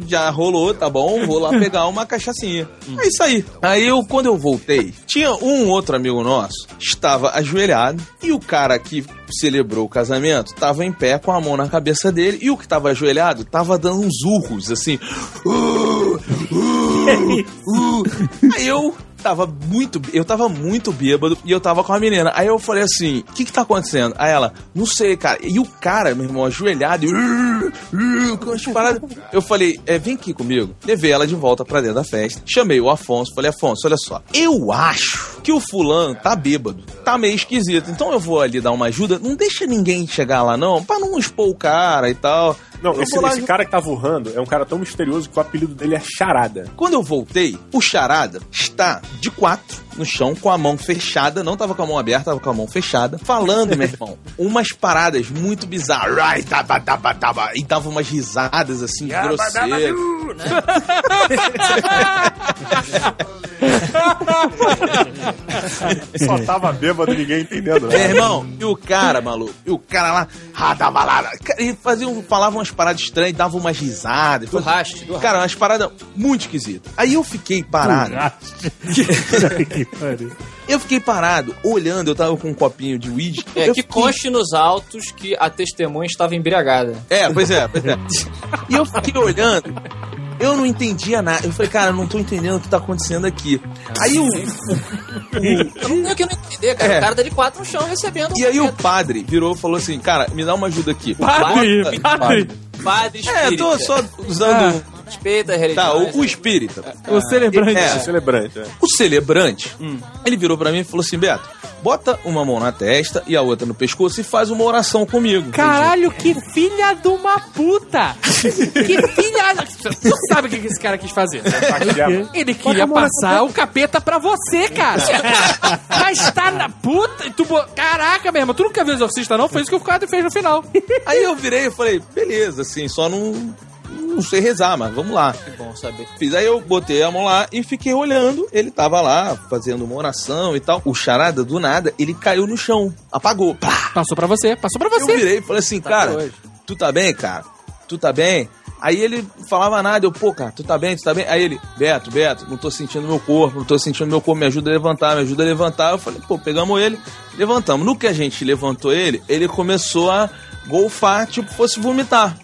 já rolou, tá bom, vou lá pegar uma cachaçinha. É isso aí. Aí eu, quando eu voltei, tinha um outro amigo nosso, estava ajoelhado, e o cara que celebrou o casamento tava em pé com a mão na cabeça dele, e o que tava ajoelhado tava dando uns urros, assim. "Uh, uh, uh". Aí eu tava muito. Eu tava muito bêbado e eu tava com a menina. Aí eu falei assim: o que que tá acontecendo? Aí ela, não sei, cara. E o cara, meu irmão, ajoelhado, e, com as paradas. Eu falei, é, vem aqui comigo. Levei ela de volta pra dentro da festa. Chamei o Afonso, falei, Afonso, olha só. Eu acho que o fulano tá bêbado. Tá meio esquisito. Então eu vou ali dar uma ajuda. Não deixa ninguém chegar lá, não, pra não expor o cara e tal.
Não, esse,
lá
esse cara que tava urrando é um cara tão misterioso que o apelido dele é Charada.
Quando eu voltei, o charada está de quatro no chão, com a mão fechada, não tava com a mão aberta, tava com a mão fechada, falando, meu irmão, umas paradas muito bizarras. Ai, taba, taba, taba, E dava umas risadas assim, grosseiras.
Só tava bêbado, ninguém entendendo.
Meu
Né?
irmão, e o cara, maluco, e o cara lá, radabalada, e faziam, falavam umas paradas estranhas, davam umas risadas.
Do raste, do
Cara, umas paradas muito esquisitas. Aí eu fiquei parado. Eu fiquei parado, olhando, eu tava com um copinho de whisky.
É, que
fiquei-
conste nos autos que a testemunha estava embriagada.
É, pois é, pois é. E eu fiquei olhando, eu não entendia nada. Eu falei, cara, eu não tô entendendo o que tá acontecendo aqui. Aí o.
Eu não tenho o que não entender, cara.
É.
O cara tá de quatro no chão recebendo.
E aí o padre virou e falou assim, cara, me dá uma ajuda aqui.
Padre,
Bota-
padre.
Padre
É, eu tô só usando.
Respeita a religião.
Tá, o, o espírita.
O celebrante.
É.
Celebrante, é.
O celebrante, ele virou pra mim e falou assim: Beto, bota uma mão na testa e a outra no pescoço e faz uma oração comigo.
Caralho, que filha de uma puta! Que filha. Tu sabe o que esse cara quis fazer? Ele queria passar o capeta pra você, cara! Mas tá na puta. Tu, caraca, meu irmão, tu nunca viu o exorcista, não? Foi isso que o cara fez no final.
Aí eu virei e falei: beleza, assim, só não. Não sei rezar, mas vamos lá.
Bom saber.
Fiz aí eu botei a mão lá e fiquei olhando. Ele tava lá fazendo uma oração e tal. O charada, do nada, ele caiu no chão. Apagou. Pá!
Passou pra você, passou pra
Eu
você.
virei e falei assim,
Tá
cara, tu tá bem, cara? Tu tá bem? Aí ele falava nada, eu, pô, cara, tu tá bem, tu tá bem? Aí ele, Beto, Beto, não tô sentindo meu corpo, não tô sentindo meu corpo, me ajuda a levantar, me ajuda a levantar. Eu falei, pô, pegamos ele, levantamos. No que a gente levantou ele, ele começou a golfar, tipo, fosse vomitar.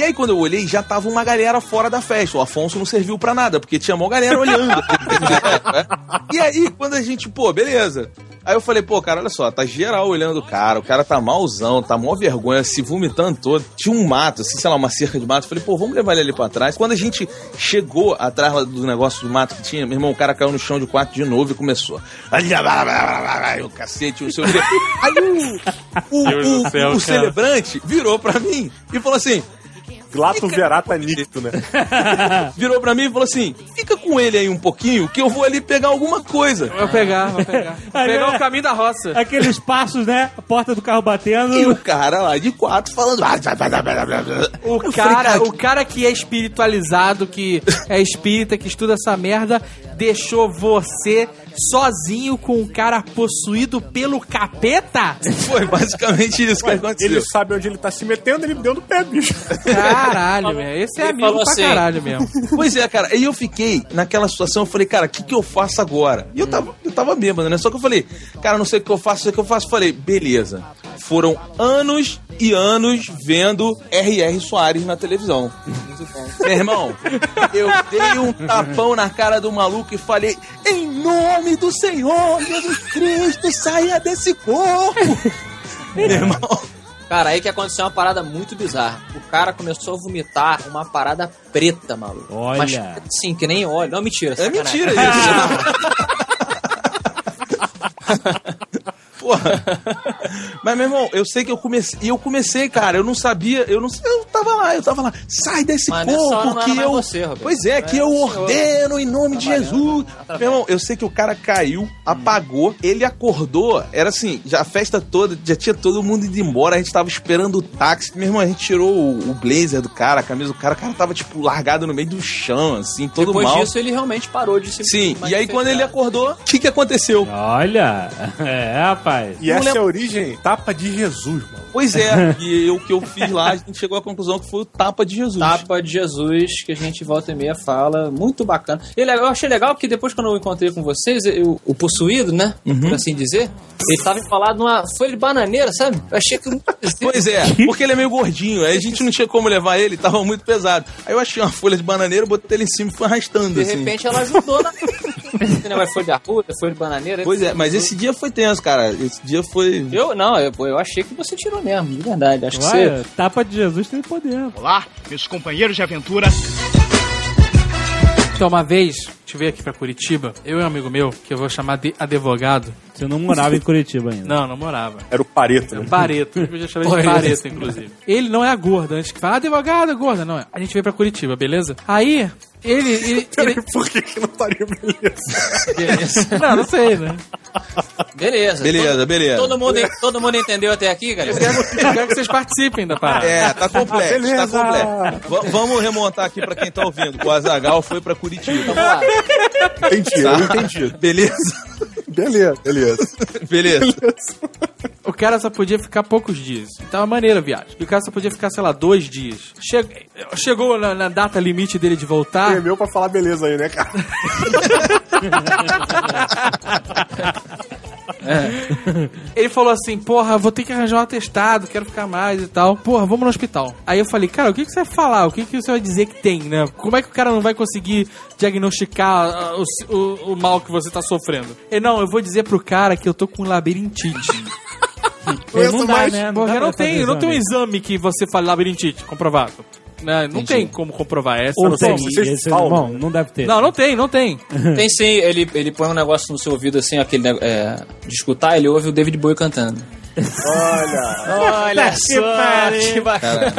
E aí, quando eu olhei, já tava uma galera fora da festa. O Afonso não serviu pra nada, porque tinha uma galera olhando. e aí, quando a gente, pô, beleza. Aí eu falei, pô, cara, olha só, tá geral olhando o cara, o cara tá malzão, tá mó vergonha, se vomitando todo. Tinha um mato, assim, sei lá, uma cerca de mato. Eu falei, pô, vamos levar ele ali pra trás. Quando a gente chegou atrás do negócio do mato que tinha, meu irmão, o cara caiu no chão de quarto de novo e começou. O cacete, o seu. Aí o, o, o- o
cara.
celebrante virou pra mim e falou assim:
Glato verata nicto, né?
virou pra mim e falou assim: fica com ele aí um pouquinho, que eu vou ali pegar alguma coisa.
Vou pegar, vou pegar. Vou pegar o caminho da roça.
Aqueles passos, né? A porta do carro batendo.
E o cara lá de quatro falando.
O cara,
falei,
o cara que é espiritualizado, que é espírita, que estuda essa merda, deixou você sozinho com um cara possuído pelo capeta?
Foi basicamente isso que aconteceu.
Ele sabe onde ele tá se metendo, ele me deu no pé, bicho.
Caralho, velho. Esse é
Ele
amigo pra
assim,
caralho mesmo.
Pois é, cara. Aí eu fiquei naquela situação, eu falei, cara, o que, que eu faço agora? E eu tava, eu tava bêbado, né? Só que eu falei, cara, não sei o que eu faço, não sei o que eu faço. Falei, beleza. Foram anos e anos vendo R.R. Soares na televisão. Meu irmão, eu dei um tapão na cara do maluco e falei, em nome do Senhor Jesus Cristo, saia desse corpo! Meu irmão,
Cara, aí que aconteceu uma parada muito bizarra. O cara começou a vomitar uma parada preta, maluco.
Olha.
Mas, sim, que nem óleo. Não, mentira.
é
sacanagem.
mentira isso. Porra. Mas, meu irmão, eu sei que eu comecei. E eu comecei, cara. Eu não sabia. Eu não Eu tava lá, eu tava lá. Sai desse
Mas hora
corpo que eu.
você,
pois é,
Não
que
era
eu ordeno em nome de Jesus. Meu irmão, eu sei que o cara caiu, apagou, ele acordou. Era assim, já a festa toda, já tinha todo mundo indo embora. A gente tava esperando o táxi. Meu irmão, a gente tirou o, o blazer do cara, a camisa do cara. O cara tava, tipo, largado no meio do chão, assim, todo
Depois
mal.
disso, ele realmente parou de se
Sim, e aí quando ele acordou, o que que aconteceu?
Olha. É, rapaz.
E essa é a origem tapa de Jesus, mano.
Pois é, e eu, o que eu fiz lá, a gente chegou à conclusão que foi o tapa de Jesus.
Tapa de Jesus, que a gente volta e meia fala, muito bacana. E le- eu achei legal porque depois quando eu encontrei com vocês, eu- o possuído, né,
Uhum.
por assim dizer, ele tava enrolado numa folha de bananeira, sabe? Eu achei que...
Pois é, porque ele é meio gordinho, aí a gente não tinha como levar ele, tava muito pesado. Aí eu achei uma folha de bananeira, botei ele em cima e fui arrastando,
De
assim.
repente ela ajudou na... Esse negócio foi de arruda, foi de bananeira.
Pois é, mas esse dia foi tenso, cara. Esse dia foi.
Eu, não, eu, eu achei que você tirou mesmo, de verdade. Acho que
Ué,
você...
tapa de Jesus tem poder.
Olá, meus companheiros de aventura.
Então, uma vez, te veio aqui pra Curitiba, eu e um amigo meu, que eu vou chamar de advogado.
Você não morava em Curitiba ainda.
Não, não morava.
Era o Pareto, né?
Pareto, eu já chamei de Pareto, inclusive. Ele não é a gorda, antes que fala, advogado, gorda, não é. A gente veio pra Curitiba, beleza? Aí, ele. ele, ele-
Por que, que não estaria beleza?
Beleza.
não, não sei, né?
Beleza.
Beleza, beleza.
Todo mundo, todo mundo entendeu até aqui, galera?
Eu quero que vocês participem da parada.
É, tá complexo, tá complexo. Va- vamos remontar aqui pra quem tá ouvindo. O Azagal foi pra Curitiba.
Vamos lá.
Entendi, eu entendi.
Beleza?
Beleza, beleza.
Beleza.
O cara só podia ficar poucos dias. Tava maneira a viagem. E o cara só podia ficar, sei lá, dois dias. Che- Chegou na, na data limite dele de voltar.
É meu pra falar beleza aí, né, cara?
Ele falou assim, porra, vou ter que arranjar um atestado, quero ficar mais e tal. Porra, vamos no hospital. Aí eu falei, cara, o que, que você vai falar? O que, que você vai dizer que tem, né? Como é que o cara não vai conseguir diagnosticar ah, o, o- o mal que você tá sofrendo? Ele, não, eu vou dizer pro cara que eu tô com labirintite.
Ele não dá,
mais-
né?
Porque
dá
não tem, não tem um
exame.
exame que você fale labirintite comprovado. Né? Não tem como comprovar essa.
Ou
não
tem,
vocês
bom, não deve ter.
Não, não tem, não tem.
Tem sim, ele, ele põe um negócio no seu ouvido assim, aquele nego- é, de escutar, ele ouve o David Bowie cantando.
Olha.
Olha
que pariu.
que bacana.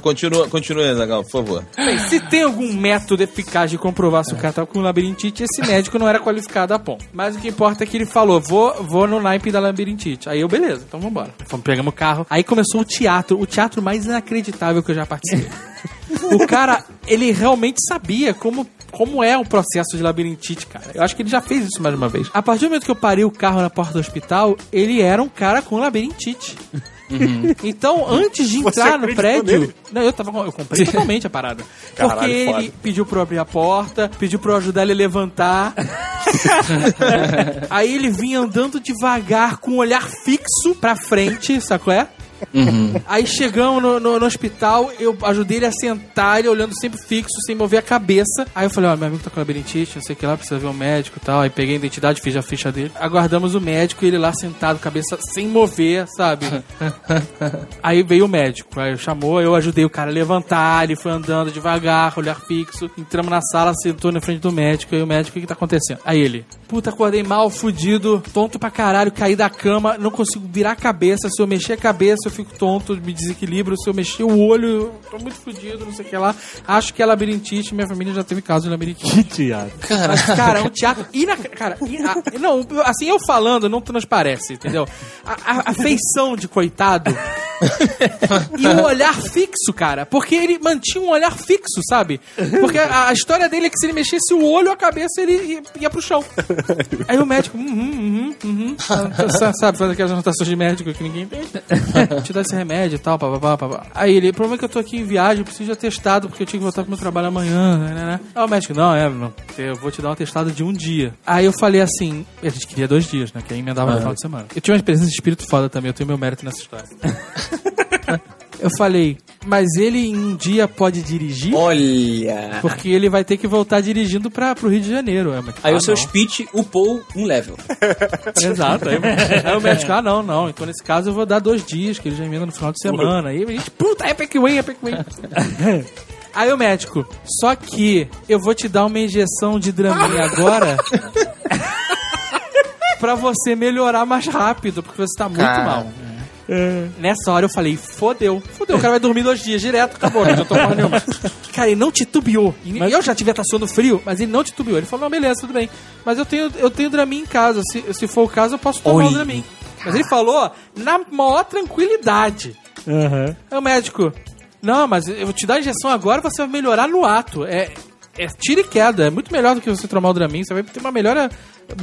Continua, continua, Azagal, por favor.
Bem, se tem algum método eficaz de comprovar se o cara tá com labirintite, esse médico não era qualificado a ponto. Mas o que importa é que ele falou: vou, vou no naipe da labirintite. Aí eu, beleza, então vambora. Fomos, pegamos o carro. Aí começou o teatro, o teatro mais inacreditável que eu já participei. o cara, ele realmente sabia como. Como é o processo de labirintite, cara? Eu acho que ele já fez isso mais uma vez. A partir do momento que eu parei o carro na porta do hospital, ele era um cara com labirintite. Então, antes de entrar no prédio.
nele?
Não, eu, tava, eu comprei totalmente a parada.
Caralho,
porque ele
foda.
pediu pra eu abrir a porta, pediu pra eu ajudar ele a levantar. Aí ele vinha andando devagar, com um olhar fixo pra frente, sacou? É? Aí chegamos no, no- no hospital, eu ajudei ele a sentar, ele olhando sempre fixo, sem mover a cabeça. Aí eu falei, ó, meu amigo tá com labirintite, não sei o que lá, precisa ver um médico e tal. Aí peguei a identidade, fiz a ficha dele. Aguardamos o médico e ele lá sentado, cabeça sem mover, sabe? Aí veio o médico, aí chamou, eu ajudei o cara a levantar, ele foi andando devagar, olhar fixo. Entramos na sala, sentou na frente do médico, aí o médico, o que que tá acontecendo? Aí ele, puta, acordei mal, fudido, tonto pra caralho, caí da cama, não consigo virar a cabeça, se eu mexer a cabeça eu fico tonto, me desequilibro, se eu mexer o olho, eu tô muito fudido, não sei o que lá. Acho que é labirintite, minha família já teve caso de labirintite.
Que teatro.
Mas, cara, é um teatro. Inac... Cara, ina- não, assim, eu falando, não transparece, entendeu? A, a- a feição de coitado. e o olhar fixo, cara. Porque ele mantinha um olhar fixo, sabe? Porque a, a história dele é que se ele mexesse o olho, a cabeça, ele ia, ia pro chão. Aí o médico, uhum, uhum, uhum. Sa- Sabe, faz aquelas anotações de médico que ninguém entende. Te dá esse remédio e tal, papapá, papapá. Aí ele, o problema é que eu tô aqui em viagem, eu preciso de atestado, porque eu tinha que voltar pro meu trabalho amanhã, né, né, né. Aí o médico, não, é, eu vou te dar um atestado de um dia. Aí eu falei assim, a gente queria dois dias, né, que aí emendava no final de semana. Eu tinha uma presença de espírito foda também, eu tenho meu mérito nessa história. Eu falei, mas ele em um dia pode dirigir?
Olha.
Porque ele vai ter que voltar dirigindo pra, pro Rio de Janeiro. É, mas-
Aí
ah,
o seu
não.
speech upou um level.
Exato. Aí, aí o médico, ah, não, não. Então nesse caso eu vou dar dois dias, que ele já emenda no final de semana. Aí a gente, puta, é Epic Win, Epic Win. Aí o médico, só que eu vou te dar uma injeção de Dramin agora. pra você melhorar mais rápido, porque você tá muito mal. É. Nessa hora eu falei, fodeu. Fodeu, o cara vai dormir dois dias direto, acabou, não tô porra nenhuma. Cara, ele não titubeou. E Eu já tive suando frio, mas ele não titubeou. Ele falou, não, beleza, tudo bem. Mas eu tenho, eu tenho Dramin em casa. Se, se for o caso, eu posso tomar o Dramin. Mas ele falou na maior tranquilidade.
Aham.
Aí o médico, não, mas eu vou te dar a injeção agora, você vai melhorar no ato. É, é tira e queda, é muito melhor do que você tomar o Dramin, você vai ter uma melhora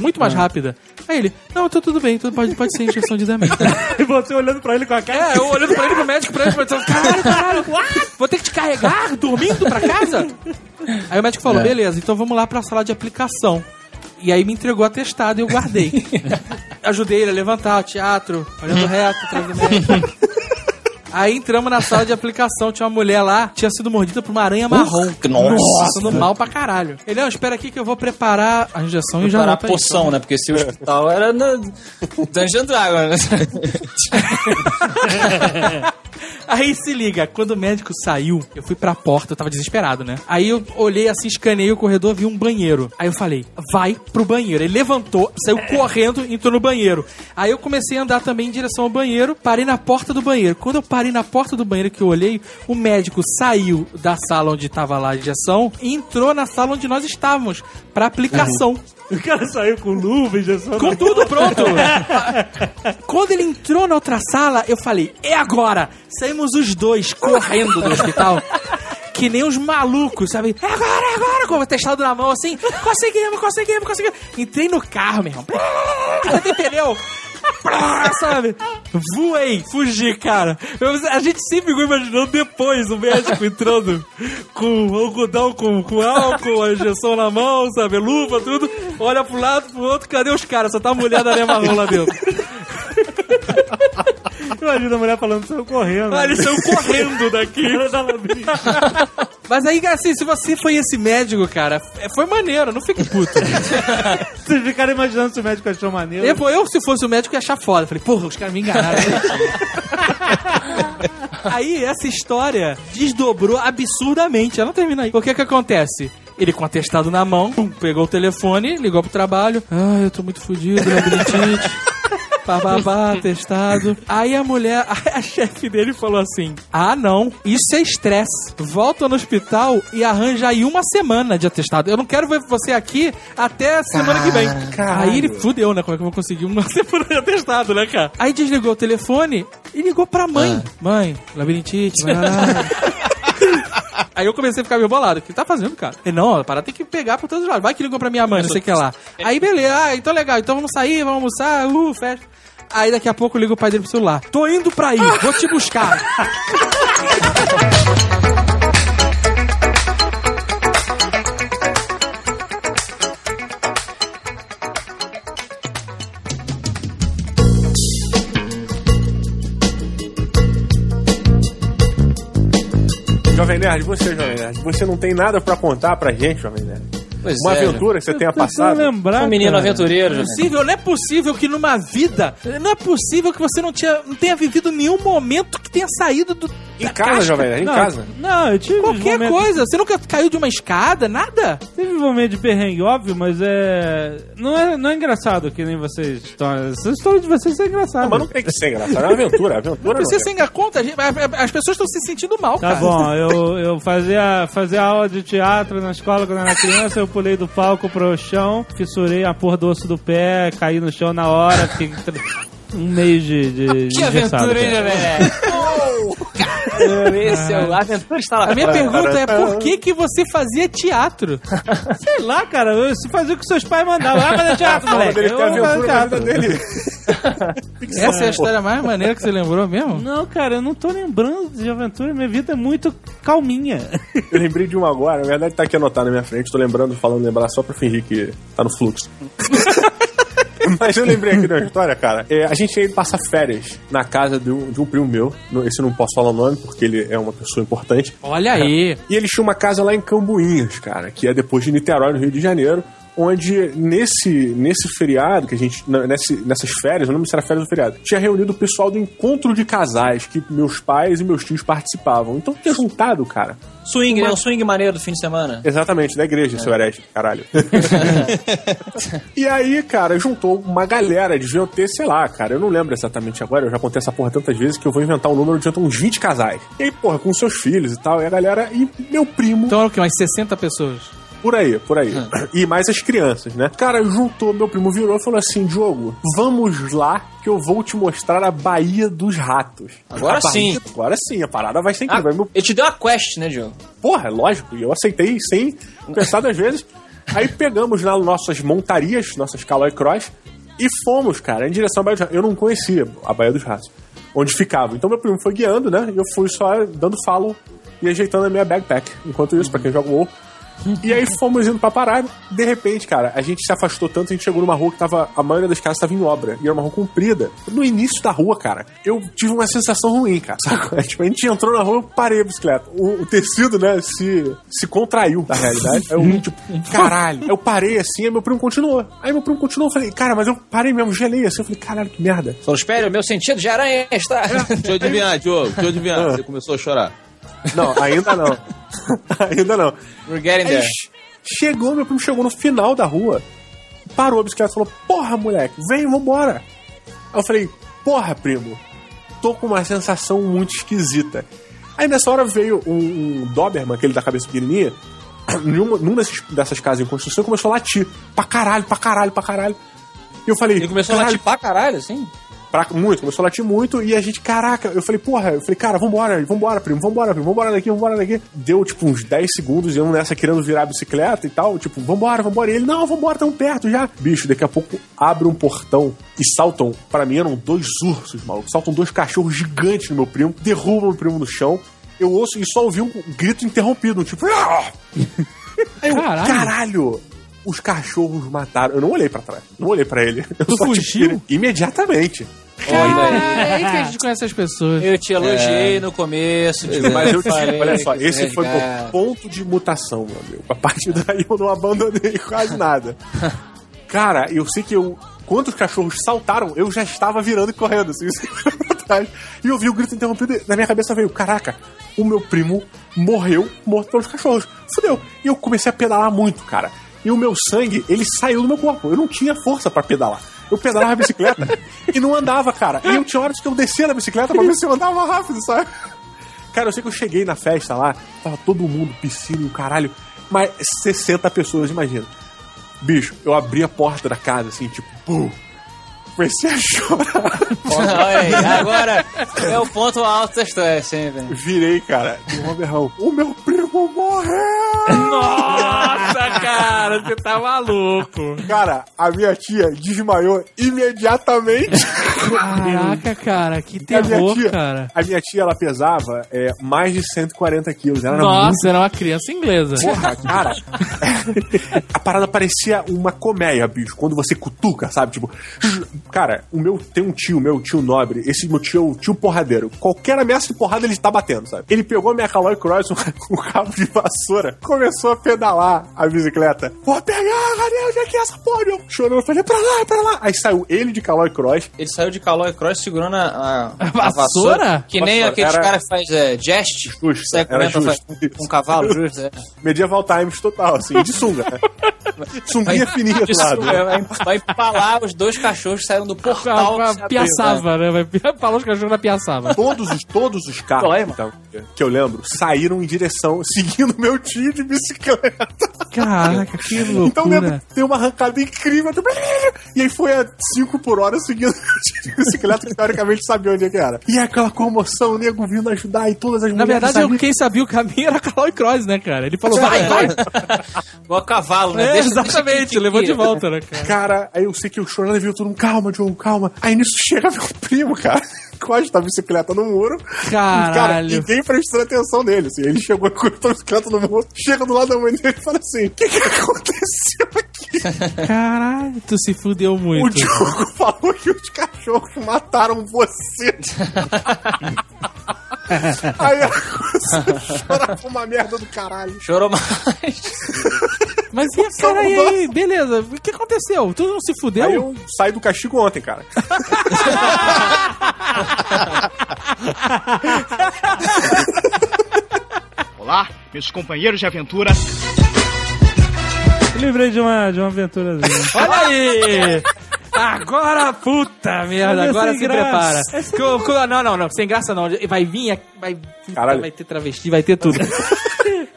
muito mais rápida. Aí ele, não, então tudo bem, tudo pode, pode ser injeção de Dramin.
E você olhando pra ele com a cara.
É, eu olhando pra ele pro médico, pra ele, pensando, caralho, caralho, what? Vou ter que te carregar dormindo pra casa? Aí o médico falou, beleza, então vamos lá pra sala de aplicação. E aí me entregou atestado e eu guardei. Ajudei ele a levantar o teatro, olhando reto atrás do médico. Aí entramos na sala de aplicação, tinha uma mulher lá, tinha sido mordida por uma aranha marrom.
nossa.
Passando mal pra caralho. Ele, não, espera aqui que eu vou preparar a injeção e já
Para a
volto aí.
poção, né? Porque se o hospital era na Dungeon Dragon, né?
Aí se liga, quando o médico saiu, eu fui pra porta, eu tava desesperado, né? Aí eu olhei assim, escaneei o corredor, vi um banheiro. Aí eu falei, vai pro banheiro. Ele levantou, saiu correndo, entrou no banheiro. Aí eu comecei a andar também em direção ao banheiro, parei na porta do banheiro. Quando eu parei na porta do banheiro que eu olhei, o médico saiu da sala onde tava lá a injeção e entrou na sala onde nós estávamos, pra aplicação.
O cara saiu com luva, injeção.
Com tudo pronto. Quando ele entrou na outra sala, eu falei, é agora! Saímos os dois correndo do hospital. Que nem os malucos, sabe? É agora, é agora! Com o testado na mão assim, conseguimos, conseguimos, conseguimos. Entrei no carro, meu irmão. Tem Sabe? Voei, fugi, cara. Eu- a gente sempre ficou imaginando depois o médico entrando com algodão, com, com álcool, a injeção na mão, sabe? Luva, tudo. Olha pro lado, pro outro, cadê os caras? Só tá a mulher da marrom lá dentro.
Imagina a mulher falando, saiu correndo.
Ah, eles saiu correndo daqui. Mas aí, assim, se você foi esse médico, cara, é- foi maneiro, não fique puto.
Vocês ficaram imaginando se o médico achou maneiro.
Eu, eu, se fosse o médico, ia achar foda. Falei, porra, os caras me enganaram. aí, essa história desdobrou absurdamente. Ela não termina aí. O que que acontece? Ele com o atestado na mão, pum, pegou o telefone, ligou pro trabalho. Ah, eu tô muito fudido, labirintite. Bababá, atestado. Aí a mulher, a chefe dele falou assim: Ah, não, isso é estresse. Volta no hospital e arranja aí uma semana de atestado. Eu não quero ver você aqui até semana que vem. Aí ele fudeu, né? Como é que eu vou conseguir uma semana de atestado, né, cara? Aí desligou o telefone e ligou pra mãe. Mãe, labirintite, lá. Aí eu comecei a ficar meio bolado. O que tá fazendo, cara? Ele, não, a parada tem que pegar por todos os lados. Vai que ligou pra minha mãe, não sei o que lá. Aí, beleza. Ah, então legal. Então vamos sair, vamos almoçar. Uh, festa. Aí daqui a pouco liga o pai dele pro celular. Tô indo pra aí, vou te buscar.
Jovem Nerd, você, Jovem Nerd, você não tem nada pra contar pra gente, Jovem Nerd?
Pois
Uma
é,
aventura que você tenha passado?
lembrar,
Um menino
cara.
aventureiro, já.
possível, não é possível que numa vida, não é possível que você não, tinha, não tenha vivido nenhum momento que tenha saído do.
Em
da
casa. Jovem em
Não,
casa.
Não, eu tive
Qualquer
momentos-
coisa. Você nunca caiu de uma escada, nada?
Teve um momento de perrengue, óbvio, mas é. Não é, não é engraçado que nem vocês estão. Essa história de vocês é engraçada.
Mas não tem que ser engraçado, é uma aventura. Aventura
Não precisa
não
ser engar conta. gente- As pessoas estão se sentindo mal,
Tá
cara.
bom, eu, eu fazia, fazia aula de teatro na escola quando eu era criança, eu pulei do palco pro chão, fissurei a porra do osso do pé, caí no chão na hora, fiquei um mês de, de
Que
engessado,
aventura, hein. Esse é o A Aventura está lá
A minha pergunta é por que, que você fazia teatro?
Sei lá, cara, eu- se fazia o que seus pais mandavam. Vai fazer teatro, moleque. Eu vou teatro.
dele.
Essa é a história mais maneira que você lembrou mesmo?
Não, cara, eu não tô lembrando de aventura. Minha vida é muito calminha.
Eu lembrei de uma agora, na verdade tá aqui anotado na minha frente, tô lembrando, falando lembrar só pra fingir que tá no fluxo. Mas eu lembrei aqui de uma história, cara. É, a gente ia ir passar férias na casa de um, de um primo meu. Esse eu não posso falar o nome, porque ele é uma pessoa importante.
Olha aí.
E ele tinha uma casa lá em Cambuinhas, cara, que é depois de Niterói, no Rio de Janeiro, onde nesse, nesse feriado, que a gente. Nesse, nessas férias, eu não lembro se era férias ou feriado, tinha reunido o pessoal do encontro de casais que meus pais e meus tios participavam. Então tinha juntado, cara.
Swing, né? Um swing maneiro do fim de semana.
Exatamente, da igreja, seu herege, caralho. e aí, cara, juntou uma galera, deviam ter, sei lá, cara, eu não lembro exatamente agora, eu já contei essa porra tantas vezes que eu vou inventar um número de uns 20 casais. E aí, porra, com seus filhos e tal, e a galera, e meu primo,
Então era o quê? Umas 60 pessoas.
Por aí, por aí. E mais as crianças, né? Cara, juntou, meu primo virou e falou assim: Diogo, vamos lá que eu vou te mostrar a Baía dos Ratos.
Agora sim.
Agora sim, a parada vai ser
Ah,
incrível. Vai meu
ele te deu a quest, né, Diogo?
Porra, é lógico. E eu aceitei sem pensar duas vezes. Aí pegamos lá nossas montarias, nossas Caloi Cross, e fomos, cara, em direção à Baía dos Ratos. Eu não conhecia a Baía dos Ratos, onde ficava. Então meu primo foi guiando, né? E eu fui só dando follow e ajeitando a minha backpack. Enquanto isso, pra quem joga o WoW. E aí fomos indo pra parada. De repente, cara, a gente se afastou tanto, a gente chegou numa rua que tava. A maioria das casas tava em obra. E era uma rua comprida. No início da rua, cara, eu tive uma sensação ruim, cara. Sabe? É, tipo, a gente entrou na rua, eu parei a bicicleta. O, o tecido, né, se, se contraiu, na realidade. Aí eu, tipo, caralho. Eu parei assim, aí meu primo continuou. Aí meu primo continuou, eu falei, cara, mas eu parei mesmo, gelei assim. Eu falei, caralho, que merda.
Falou, espera, meu sentido de aranha está.
Deixa eu adivinhar, Diogo. Deixa eu adivinhar.
Ah.
Você começou a chorar.
Não, ainda não. ainda não.
We're getting
Aí
there.
che- chegou, meu primo chegou no final da rua, parou a bicicleta e falou: Porra, moleque, vem, vambora. Aí eu falei: Porra, primo, tô com uma sensação muito esquisita. Aí nessa hora veio um, um Doberman, aquele da cabeça pequenininha, num, num desses, dessas casas em construção e começou a latir. Pra caralho, pra caralho, pra caralho. E eu falei:
Ele começou a
"Caralho,
latir pra caralho, assim?
Pra, muito, começou a latir muito e a gente, caraca, eu falei, porra, eu falei, cara, vambora, vambora, primo, vambora, primo, vambora daqui, vambora daqui. Deu tipo uns 10 segundos e eu nessa querendo virar a bicicleta e tal, tipo, vambora, vambora. E ele, não, vambora, tão perto já. Bicho, daqui a pouco abre um portão e saltam, pra mim eram dois ursos, maluco, saltam dois cachorros gigantes no meu primo, derrubam o primo no chão. Eu ouço e só ouvi um grito interrompido, um tipo! Aí eu,
Caralho.
Os cachorros mataram. Eu não olhei pra trás. Não olhei pra ele. Eu
Tu
só
fugiu?
tirei imediatamente.
Caralho, é aí que a gente conhece as pessoas.
Eu te elogiei no começo. tipo,
Mas eu
falei
tive, olha só, esse foi
resgate.
o ponto de mutação, meu amigo. A partir daí eu não abandonei quase nada. Cara, eu sei que eu. Quando os cachorros saltaram, eu já estava virando e correndo, assim, pra trás. E eu vi o grito interrompido e na minha cabeça veio: caraca, o meu primo morreu morto pelos cachorros. Fudeu. E eu comecei a pedalar muito, cara. E o meu sangue, ele saiu do meu corpo. Eu não tinha força pra pedalar. Eu pedalava a bicicleta e não andava, cara. E eu tinha horas que eu descia da bicicleta pra ver se eu andava rápido, sabe? Cara, eu sei que eu cheguei na festa lá, tava todo mundo, piscina e o caralho, mas 60 pessoas, imagina. Bicho, eu abri a porta da casa, assim, tipo, pum. Comecei a chorar.
Olha aí, agora é o ponto alto da história, sempre.
Virei, cara, de um berrão. O meu primo morreu!
Nossa, cara, você tá maluco.
Cara, a minha tia desmaiou imediatamente.
Caraca, cara, que
A minha
terror,
tia,
cara.
a minha tia, ela pesava é, mais de 140 quilos. Ela era muito
Nossa, era uma criança inglesa.
Porra, cara. a parada parecia uma colmeia, bicho. Quando você cutuca, sabe? Tipo. Cara, o meu. Tem um tio, meu tio nobre. Esse meu tio, tio porradeiro. Qualquer ameaça de porrada ele tá batendo, sabe? Ele pegou a minha Caloi Cross com o cabo de vassoura, começou a pedalar a bicicleta. Vou pegar, cadê? Onde é que é essa porra? Eu chorando, eu falei, é pra lá, é pra lá. Aí saiu ele de Caloi Cross.
Ele saiu de Calói Cross segurando a, a,
A vassoura?
Que nem
Vassoura.
aqueles
Era-
caras que faz é, jest.
Justo,
Sai
era
correndo faz um cavalo, justo. É.
Medieval Times total, assim, de sunga, né? Sunguinha fininha do lado.
é, vai, vai empalar os dois cachorros que saíram do portal.
Pra
abriu,
Piaçava, né? Vai falar os cachorros da Piaçava.
Todos os, todos os carros
é,
então, que eu lembro saíram em direção, seguindo meu tio de bicicleta.
Caraca, que
Então
loucura.
lembro, tem uma arrancada incrível. E aí foi a 5 por hora seguindo meu tio de bicicleta, que teoricamente sabia onde é que era. E aquela comoção, o nego vindo ajudar e todas as
Na verdade, eu, quem sabia o caminho era Calói Cross, né, cara? Ele falou, vai, vai.
Igual a cavalo, né?
É,
Deixa- deixa
exatamente, levou de volta, né, cara?
Cara, aí eu sei que chorando e viu todo mundo, calma, Joe, calma. Aí nisso chega meu primo, cara. Encosta a bicicleta no muro.
Caralho.
Cara, ninguém prestando atenção nele, assim. Ele chegou com a bicicleta no muro, chega do lado da mãe dele e fala assim: O que, que aconteceu aqui?
Caralho, tu se fudeu
O
muito.
Diogo falou que os cachorros mataram você. Aí a chorar com uma merda do caralho.
Chorou mais.
Mas e a cara, e aí? Beleza, o que aconteceu? Tu não se fudeu?
Aí eu saí do castigo ontem, cara.
Olá, meus companheiros de aventura.
Eu lembrei de uma, de uma aventurazinha.
Olha aí! Agora, puta merda,
é
agora se
graça.
prepara.
É
Co- co- não, não, não, sem graça não. Vai vir, vai,
Caralho.
vai ter travesti, vai ter tudo.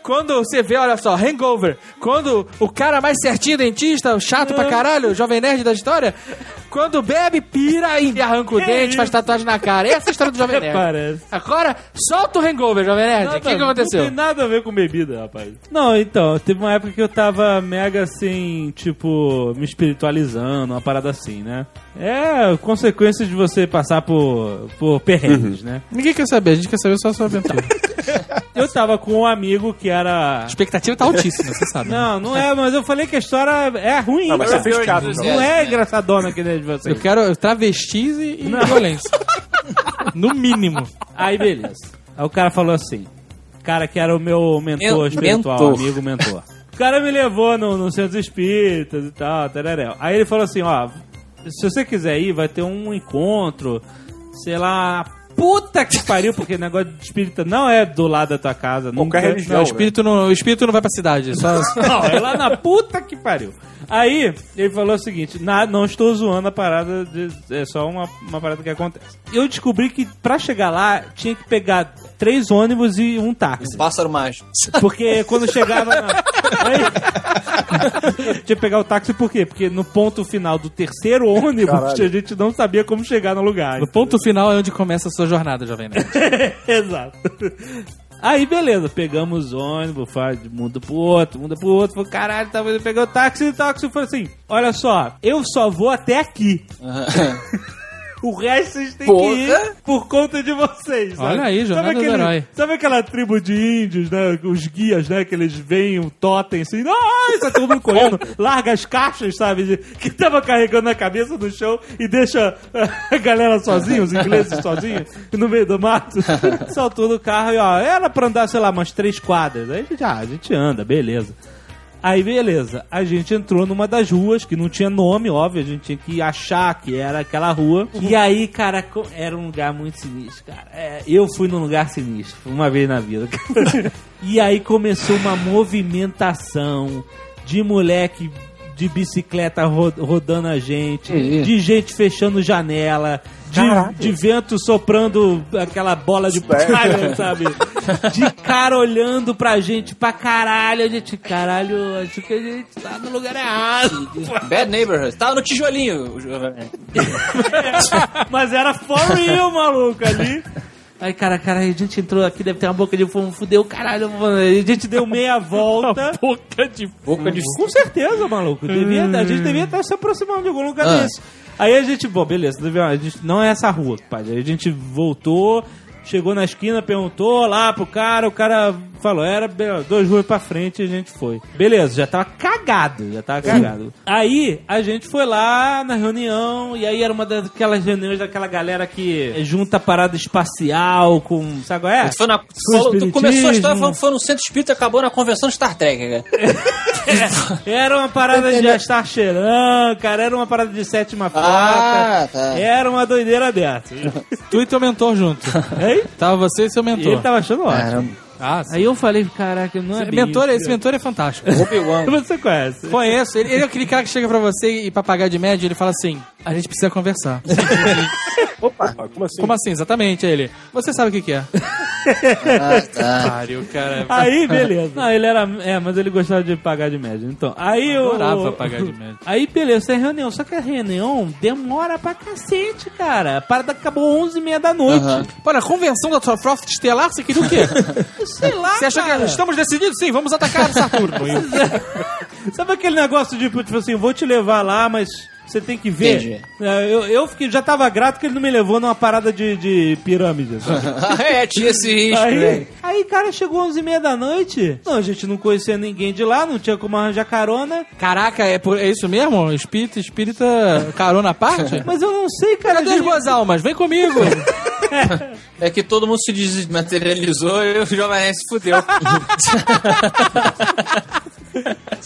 Quando você vê, olha só, Hangover, quando o cara mais certinho, dentista, chato pra caralho, jovem nerd da história, quando bebe, pira e arranca o dente, faz tatuagem na cara. Essa é a história do jovem nerd.
Parece.
Agora, solta o Hangover, jovem nerd. O que, que
Não
aconteceu?
tem nada a ver com bebida, rapaz. Não, então, teve uma época que eu tava mega assim, tipo, me espiritualizando, uma parada assim, né? É consequência de você passar por, por perrengues, né?
Ninguém quer saber, a gente quer saber só a sua aventura.
Eu tava com um amigo que era.
A expectativa tá altíssima, você sabe. né?
Não, não é, mas eu falei que a história é ruim.
Não, mas
cara.
você fez teatro, então.
Não é engraçadona que nem de vocês.
Eu quero travestis e, e violência. No mínimo.
Aí, beleza. Aí o cara falou assim: cara que era o meu mentor
Men-
espiritual,
mentor.
amigo mentor. O cara me levou no, no centro espíritas e tal, tereréu. Aí ele falou assim: ó, se você quiser ir, vai ter um encontro, sei lá. Puta que pariu, porque negócio de espírita não é do lado da tua casa.
Qualquer
nunca.
religião.
Não, o espírito não, o espírito não vai pra cidade. Só...
Não, é lá na puta que pariu. Aí, ele falou o seguinte: na, não estou zoando a parada, de- é só uma, uma parada que acontece. Eu descobri que pra chegar lá tinha que pegar três ônibus e um táxi.
Pássaro mágico.
Porque quando chegava na. Aí, tinha que pegar o táxi por quê? Porque no ponto final do terceiro ônibus
Caralho.
a gente não sabia como chegar no lugar.
No ponto final é onde começa a sua jornada, Jovem Nerd.
Exato. Aí, beleza, pegamos ônibus, faz de mundo pro outro, mundo pro outro. Falei, caralho, tá, pegou o táxi e o táxi foi assim: olha só, eu só vou até aqui. O resto vocês têm que
Porra.
ir por conta de vocês. sabe?
Olha aí, jornada
sabe
do
aquele,
herói.
Sabe aquela tribo de índios, né? Os guias, né? Que eles veem um totem assim, ai, tá todo mundo correndo, larga as caixas, sabe? de- que tava carregando na cabeça do chão e deixa a galera sozinha, os ingleses sozinhos, no meio do mato. Saltou do carro e ó, era pra andar, sei lá, umas três quadras. Aí a gente, ah, a gente anda, beleza. Aí, beleza. A gente entrou numa das ruas, que não tinha nome, óbvio. A gente tinha que achar que era aquela rua. E aí, cara, era um lugar muito sinistro, cara. É, eu fui num lugar sinistro, uma vez na vida. e aí começou uma movimentação de moleque de bicicleta ro- rodando a gente, de gente fechando janela, de, de vento soprando aquela bola de palha, sabe? De cara olhando pra gente pra caralho. A gente, caralho, acho que a gente tá no lugar errado.
Bad Neighborhood. Tava no tijolinho.
Mas era for real, maluco, ali. Aí, cara, cara, a gente entrou aqui, deve ter uma boca de fumo, fudeu, caralho, mano. A gente deu meia volta.
Boca de
Boca de
Com certeza, maluco. Devia, a gente devia estar se aproximando de algum lugar
Ah.
desse. Aí a gente, bom, beleza, a gente, não é essa rua, pai. Aí a gente voltou, chegou na esquina, perguntou lá pro cara, o cara falou, era duas ruas pra frente e a gente foi. Beleza, já tava cagado, já tava cagado. Aí a gente foi lá na reunião, e aí era uma daquelas reuniões daquela galera que junta parada espacial com. Sabe qual é?
Tu, na, falou- tu começou a história falando que foi no centro espírita e acabou na convenção de Star Trek, cara.
Era uma parada de estar cheirando, cara. Era uma parada de sétima faca.
Ah, tá.
Era uma doideira dessa.
Tu e teu mentor junto.
Hein?
Tava você e seu
E
mentor.
ele tava achando ótimo.
Caramba.
Ah, sim.
Aí eu falei, caraca, não é
Esse
bem
mentor,
isso.
esse mentor é fantástico.
Obi-Wan.
Você conhece?
Conheço. Ele, ele é aquele cara que chega pra você e pra pagar de média, ele fala assim: a gente precisa conversar.
Opa, como assim?
Como assim? Exatamente, ele. Você sabe o que, que é.
Ah, tá.
Pariu, cara.
Aí, beleza. Não, ele era. É, mas ele gostava de pagar de média. Então, aí eu.
Adorava pagar de média.
Aí, beleza, tem reunião. Só que a reunião demora pra cacete, cara. A parada acabou 11h30 da noite.
Aham.
Pô, na convenção da sua frota estelar, você queria o quê?
Sei lá,
Você que
cara.
estamos decididos? Sim, vamos atacar Saturno.
Sabe aquele negócio de, tipo assim, vou te levar lá, mas você tem que ver? É, Eu, eu fiquei, já tava grato que ele não me levou numa parada de, de pirâmide.
Ah, é, tinha esse risco,
Aí,
né?
aí, cara, chegou 11h30 da noite. Não, a gente não conhecia ninguém de lá, não tinha como arranjar carona.
Caraca, é, por- é isso mesmo? Espírita, espírita, carona à parte?
Mas eu não sei, cara.
Cadê as
gente-
duas almas? Vem comigo.
É que todo mundo se desmaterializou e o Jovem se fudeu.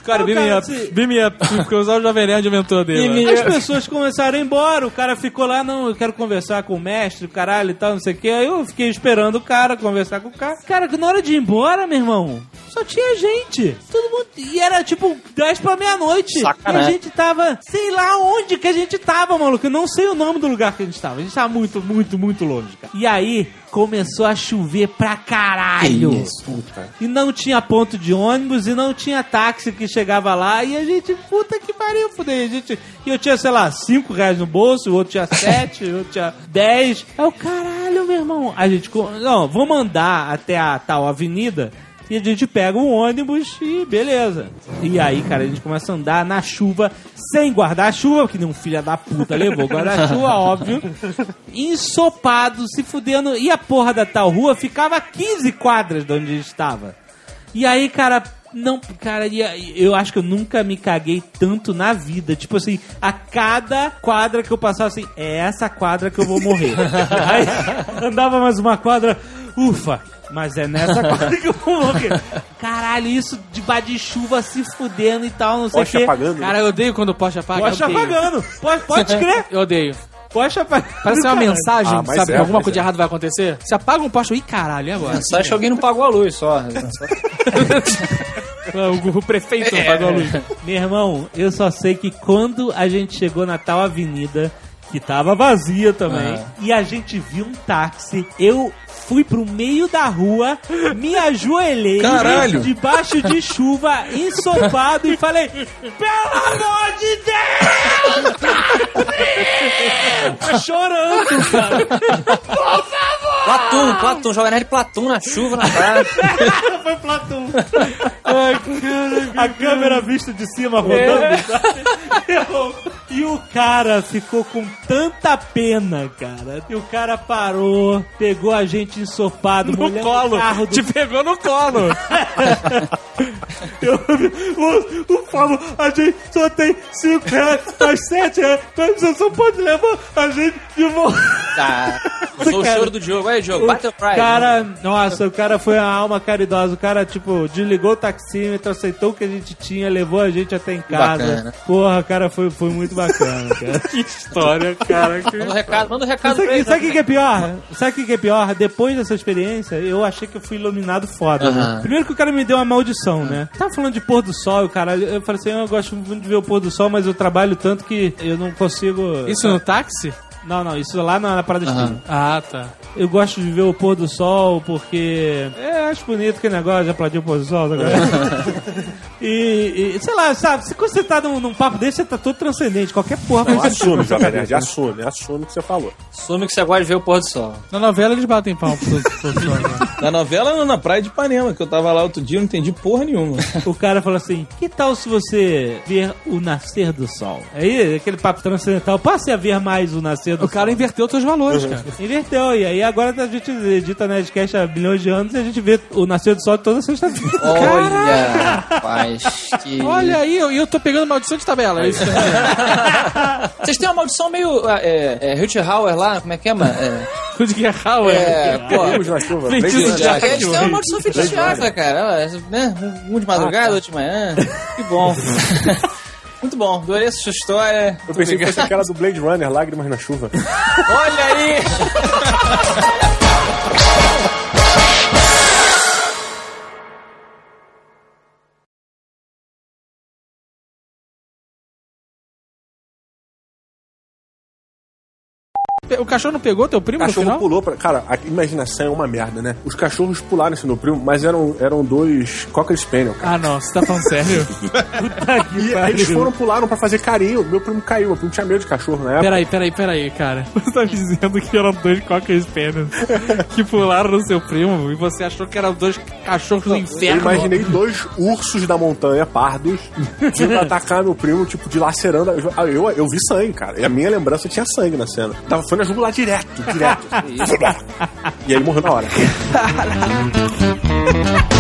Cara, beam me up.
se-
Beam me up. Porque usar o Jovem Nerd mentor dele.
As pessoas começaram a ir embora, o cara ficou lá, não, eu quero conversar com o mestre, caralho e tal, não sei o que. Aí eu fiquei esperando o cara, conversar com o cara. Cara, que na hora de ir embora, meu irmão, só tinha gente. Todo mundo. E era tipo 10 pra meia-noite. E a gente tava, sei lá onde que a gente tava, maluco. Eu não sei o nome do lugar que a gente tava. A gente tava muito, muito, muito longe, cara. E aí começou a chover pra caralho. E não tinha ponto de ônibus e não tinha táxi que chegava lá. E a gente, puta que pariu, fudei. A gente, e eu tinha, sei lá, 5 reais no bolso, o outro tinha 7, o outro tinha 10. É o caralho, meu irmão. A gente, não, vamos andar até a tal avenida E a gente pega um ônibus e beleza. E aí, cara, a gente começa a andar na chuva, sem guarda-chuva, que nenhum filho da puta levou guarda-chuva, óbvio. Ensopado, se fudendo. E a porra da tal rua ficava a 15 quadras de onde a gente estava. E aí, cara, não, cara, eu acho que eu nunca me caguei tanto na vida. Tipo assim, a cada quadra que eu passava assim, é essa quadra que eu vou morrer. aí andava mais uma quadra, ufa. Mas é nessa quadra que eu vou morrer. Caralho, isso debaixo de chuva se fudendo e tal, não sei o quê.
apagando.
Cara, eu odeio quando o Porsche apaga.
Porsche
eu odeio.
apagando. Pode, pode crer.
Eu odeio.
Porsche apagando.
Parece uma
Caralho.
mensagem,
Ah, mas
sabe?
é,
que alguma
mas
coisa de
é.
errado vai acontecer. Você apaga um Porsche, ih, caralho, e agora?
Só acho que alguém não pagou a luz só.
o, o prefeito
É.
apagou a luz.
Meu irmão, eu só sei que quando a gente chegou na tal avenida, que tava vazia também, e a gente viu um táxi, eu fui pro meio da rua, me ajoelhei
Caralho!
debaixo de chuva, ensopado, e falei: Pelo amor de Deus! Chorando, cara.
Platum, Platum, joga nerd Platum na chuva, na praia.
Foi Platão. Ai. A câmera vista de cima rodando. Eu- E o cara ficou com tanta pena, cara. E o cara parou, pegou a gente ensopado,
No colo.
o carro do
Te pegou no colo.
Eu, o, o Fábio, a gente só tem 5 reais, mais 7 reais, mas você só pode levar a gente de volta.
Tá. Usou o
Cara,
choro do Diogo. Aí, Diogo, bate o
cara, nossa, o cara foi uma alma caridosa. O cara, tipo, desligou o taxímetro, aceitou o que a gente tinha, levou a gente até em casa.
bacana.
Porra, cara, foi, foi muito bacana, cara. que história, cara.
Manda um recado, manda um recado
Sabe
pra
o
ele.
que, sabe o que é pior? Sabe o que que é pior? Depois dessa experiência, eu achei que eu fui iluminado foda, né?
Aham.
Primeiro que o cara me deu uma maldição, né? Tava falando de pôr do sol, cara. Eu falei assim, eu gosto muito de ver o pôr do sol, mas eu trabalho tanto que eu não consigo...
Isso no táxi?
Não, não, isso lá na, na parada de
Aham.
tiro.
Ah, tá.
Eu gosto de ver o pôr do sol porque é, acho bonito aquele negócio de aplaudir o pôr do sol. Tá? e, e, sei lá, sabe, se quando você tá num, num papo desse, você tá todo transcendente. Qualquer porra
Não, assume, Jovem Nerd, assume, assume o que você falou.
Assume que você gosta de ver o pôr do sol.
Na novela eles batem palma pro pro-
Na novela, não, na praia de Ipanema, que eu tava lá outro dia, não entendi porra nenhuma.
O cara falou assim: que tal se você ver o nascer do sol? Aí, aquele papo transcendental, passe a ver mais o nascer do
O cara inverteu seus valores, cara.
Inverteu, e aí agora a gente edita Nerdcast há bilhões de anos e a gente vê o nascer do sol toda sexta-feira.
Olha, que...
Olha aí, eu, eu tô pegando maldição de tabela. É isso
Vocês têm uma maldição meio... É, é, Rutgauer lá, como é que é, mano? É,
Rutger Hauer.
é pô...
Feitiço de.
É, eles têm uma maldição feitiçada, cara. Né? Um de madrugada, outro de manhã. Que bom. Muito bom, adorei essa sua história.
Eu pensei que fosse aquela do Blade Runner, Lágrimas na Chuva.
Olha aí!
O cachorro não pegou teu primo
O
no
cachorro pulou pra. Cara, a imaginação é uma merda, né? Os cachorros pularam esse meu primo, mas eram, eram dois Cocker Spaniel, cara.
Ah, não, você tá falando sério?
E eles foram, pularam pra fazer carinho. Meu primo caiu, meu primo tinha medo de cachorro na época.
Peraí, peraí, peraí, cara. Você tá me dizendo que eram dois Cocker Spaniels que pularam no seu primo e você achou que eram dois cachorros do
Eu
inferno?
imaginei dois ursos da montanha, pardos, vindo atacar meu primo, tipo, dilacerando. a- Eu, eu vi sangue, cara. E a minha lembrança tinha sangue na cena. Tava, foi na jugular direto, direto. e aí ele morreu na hora.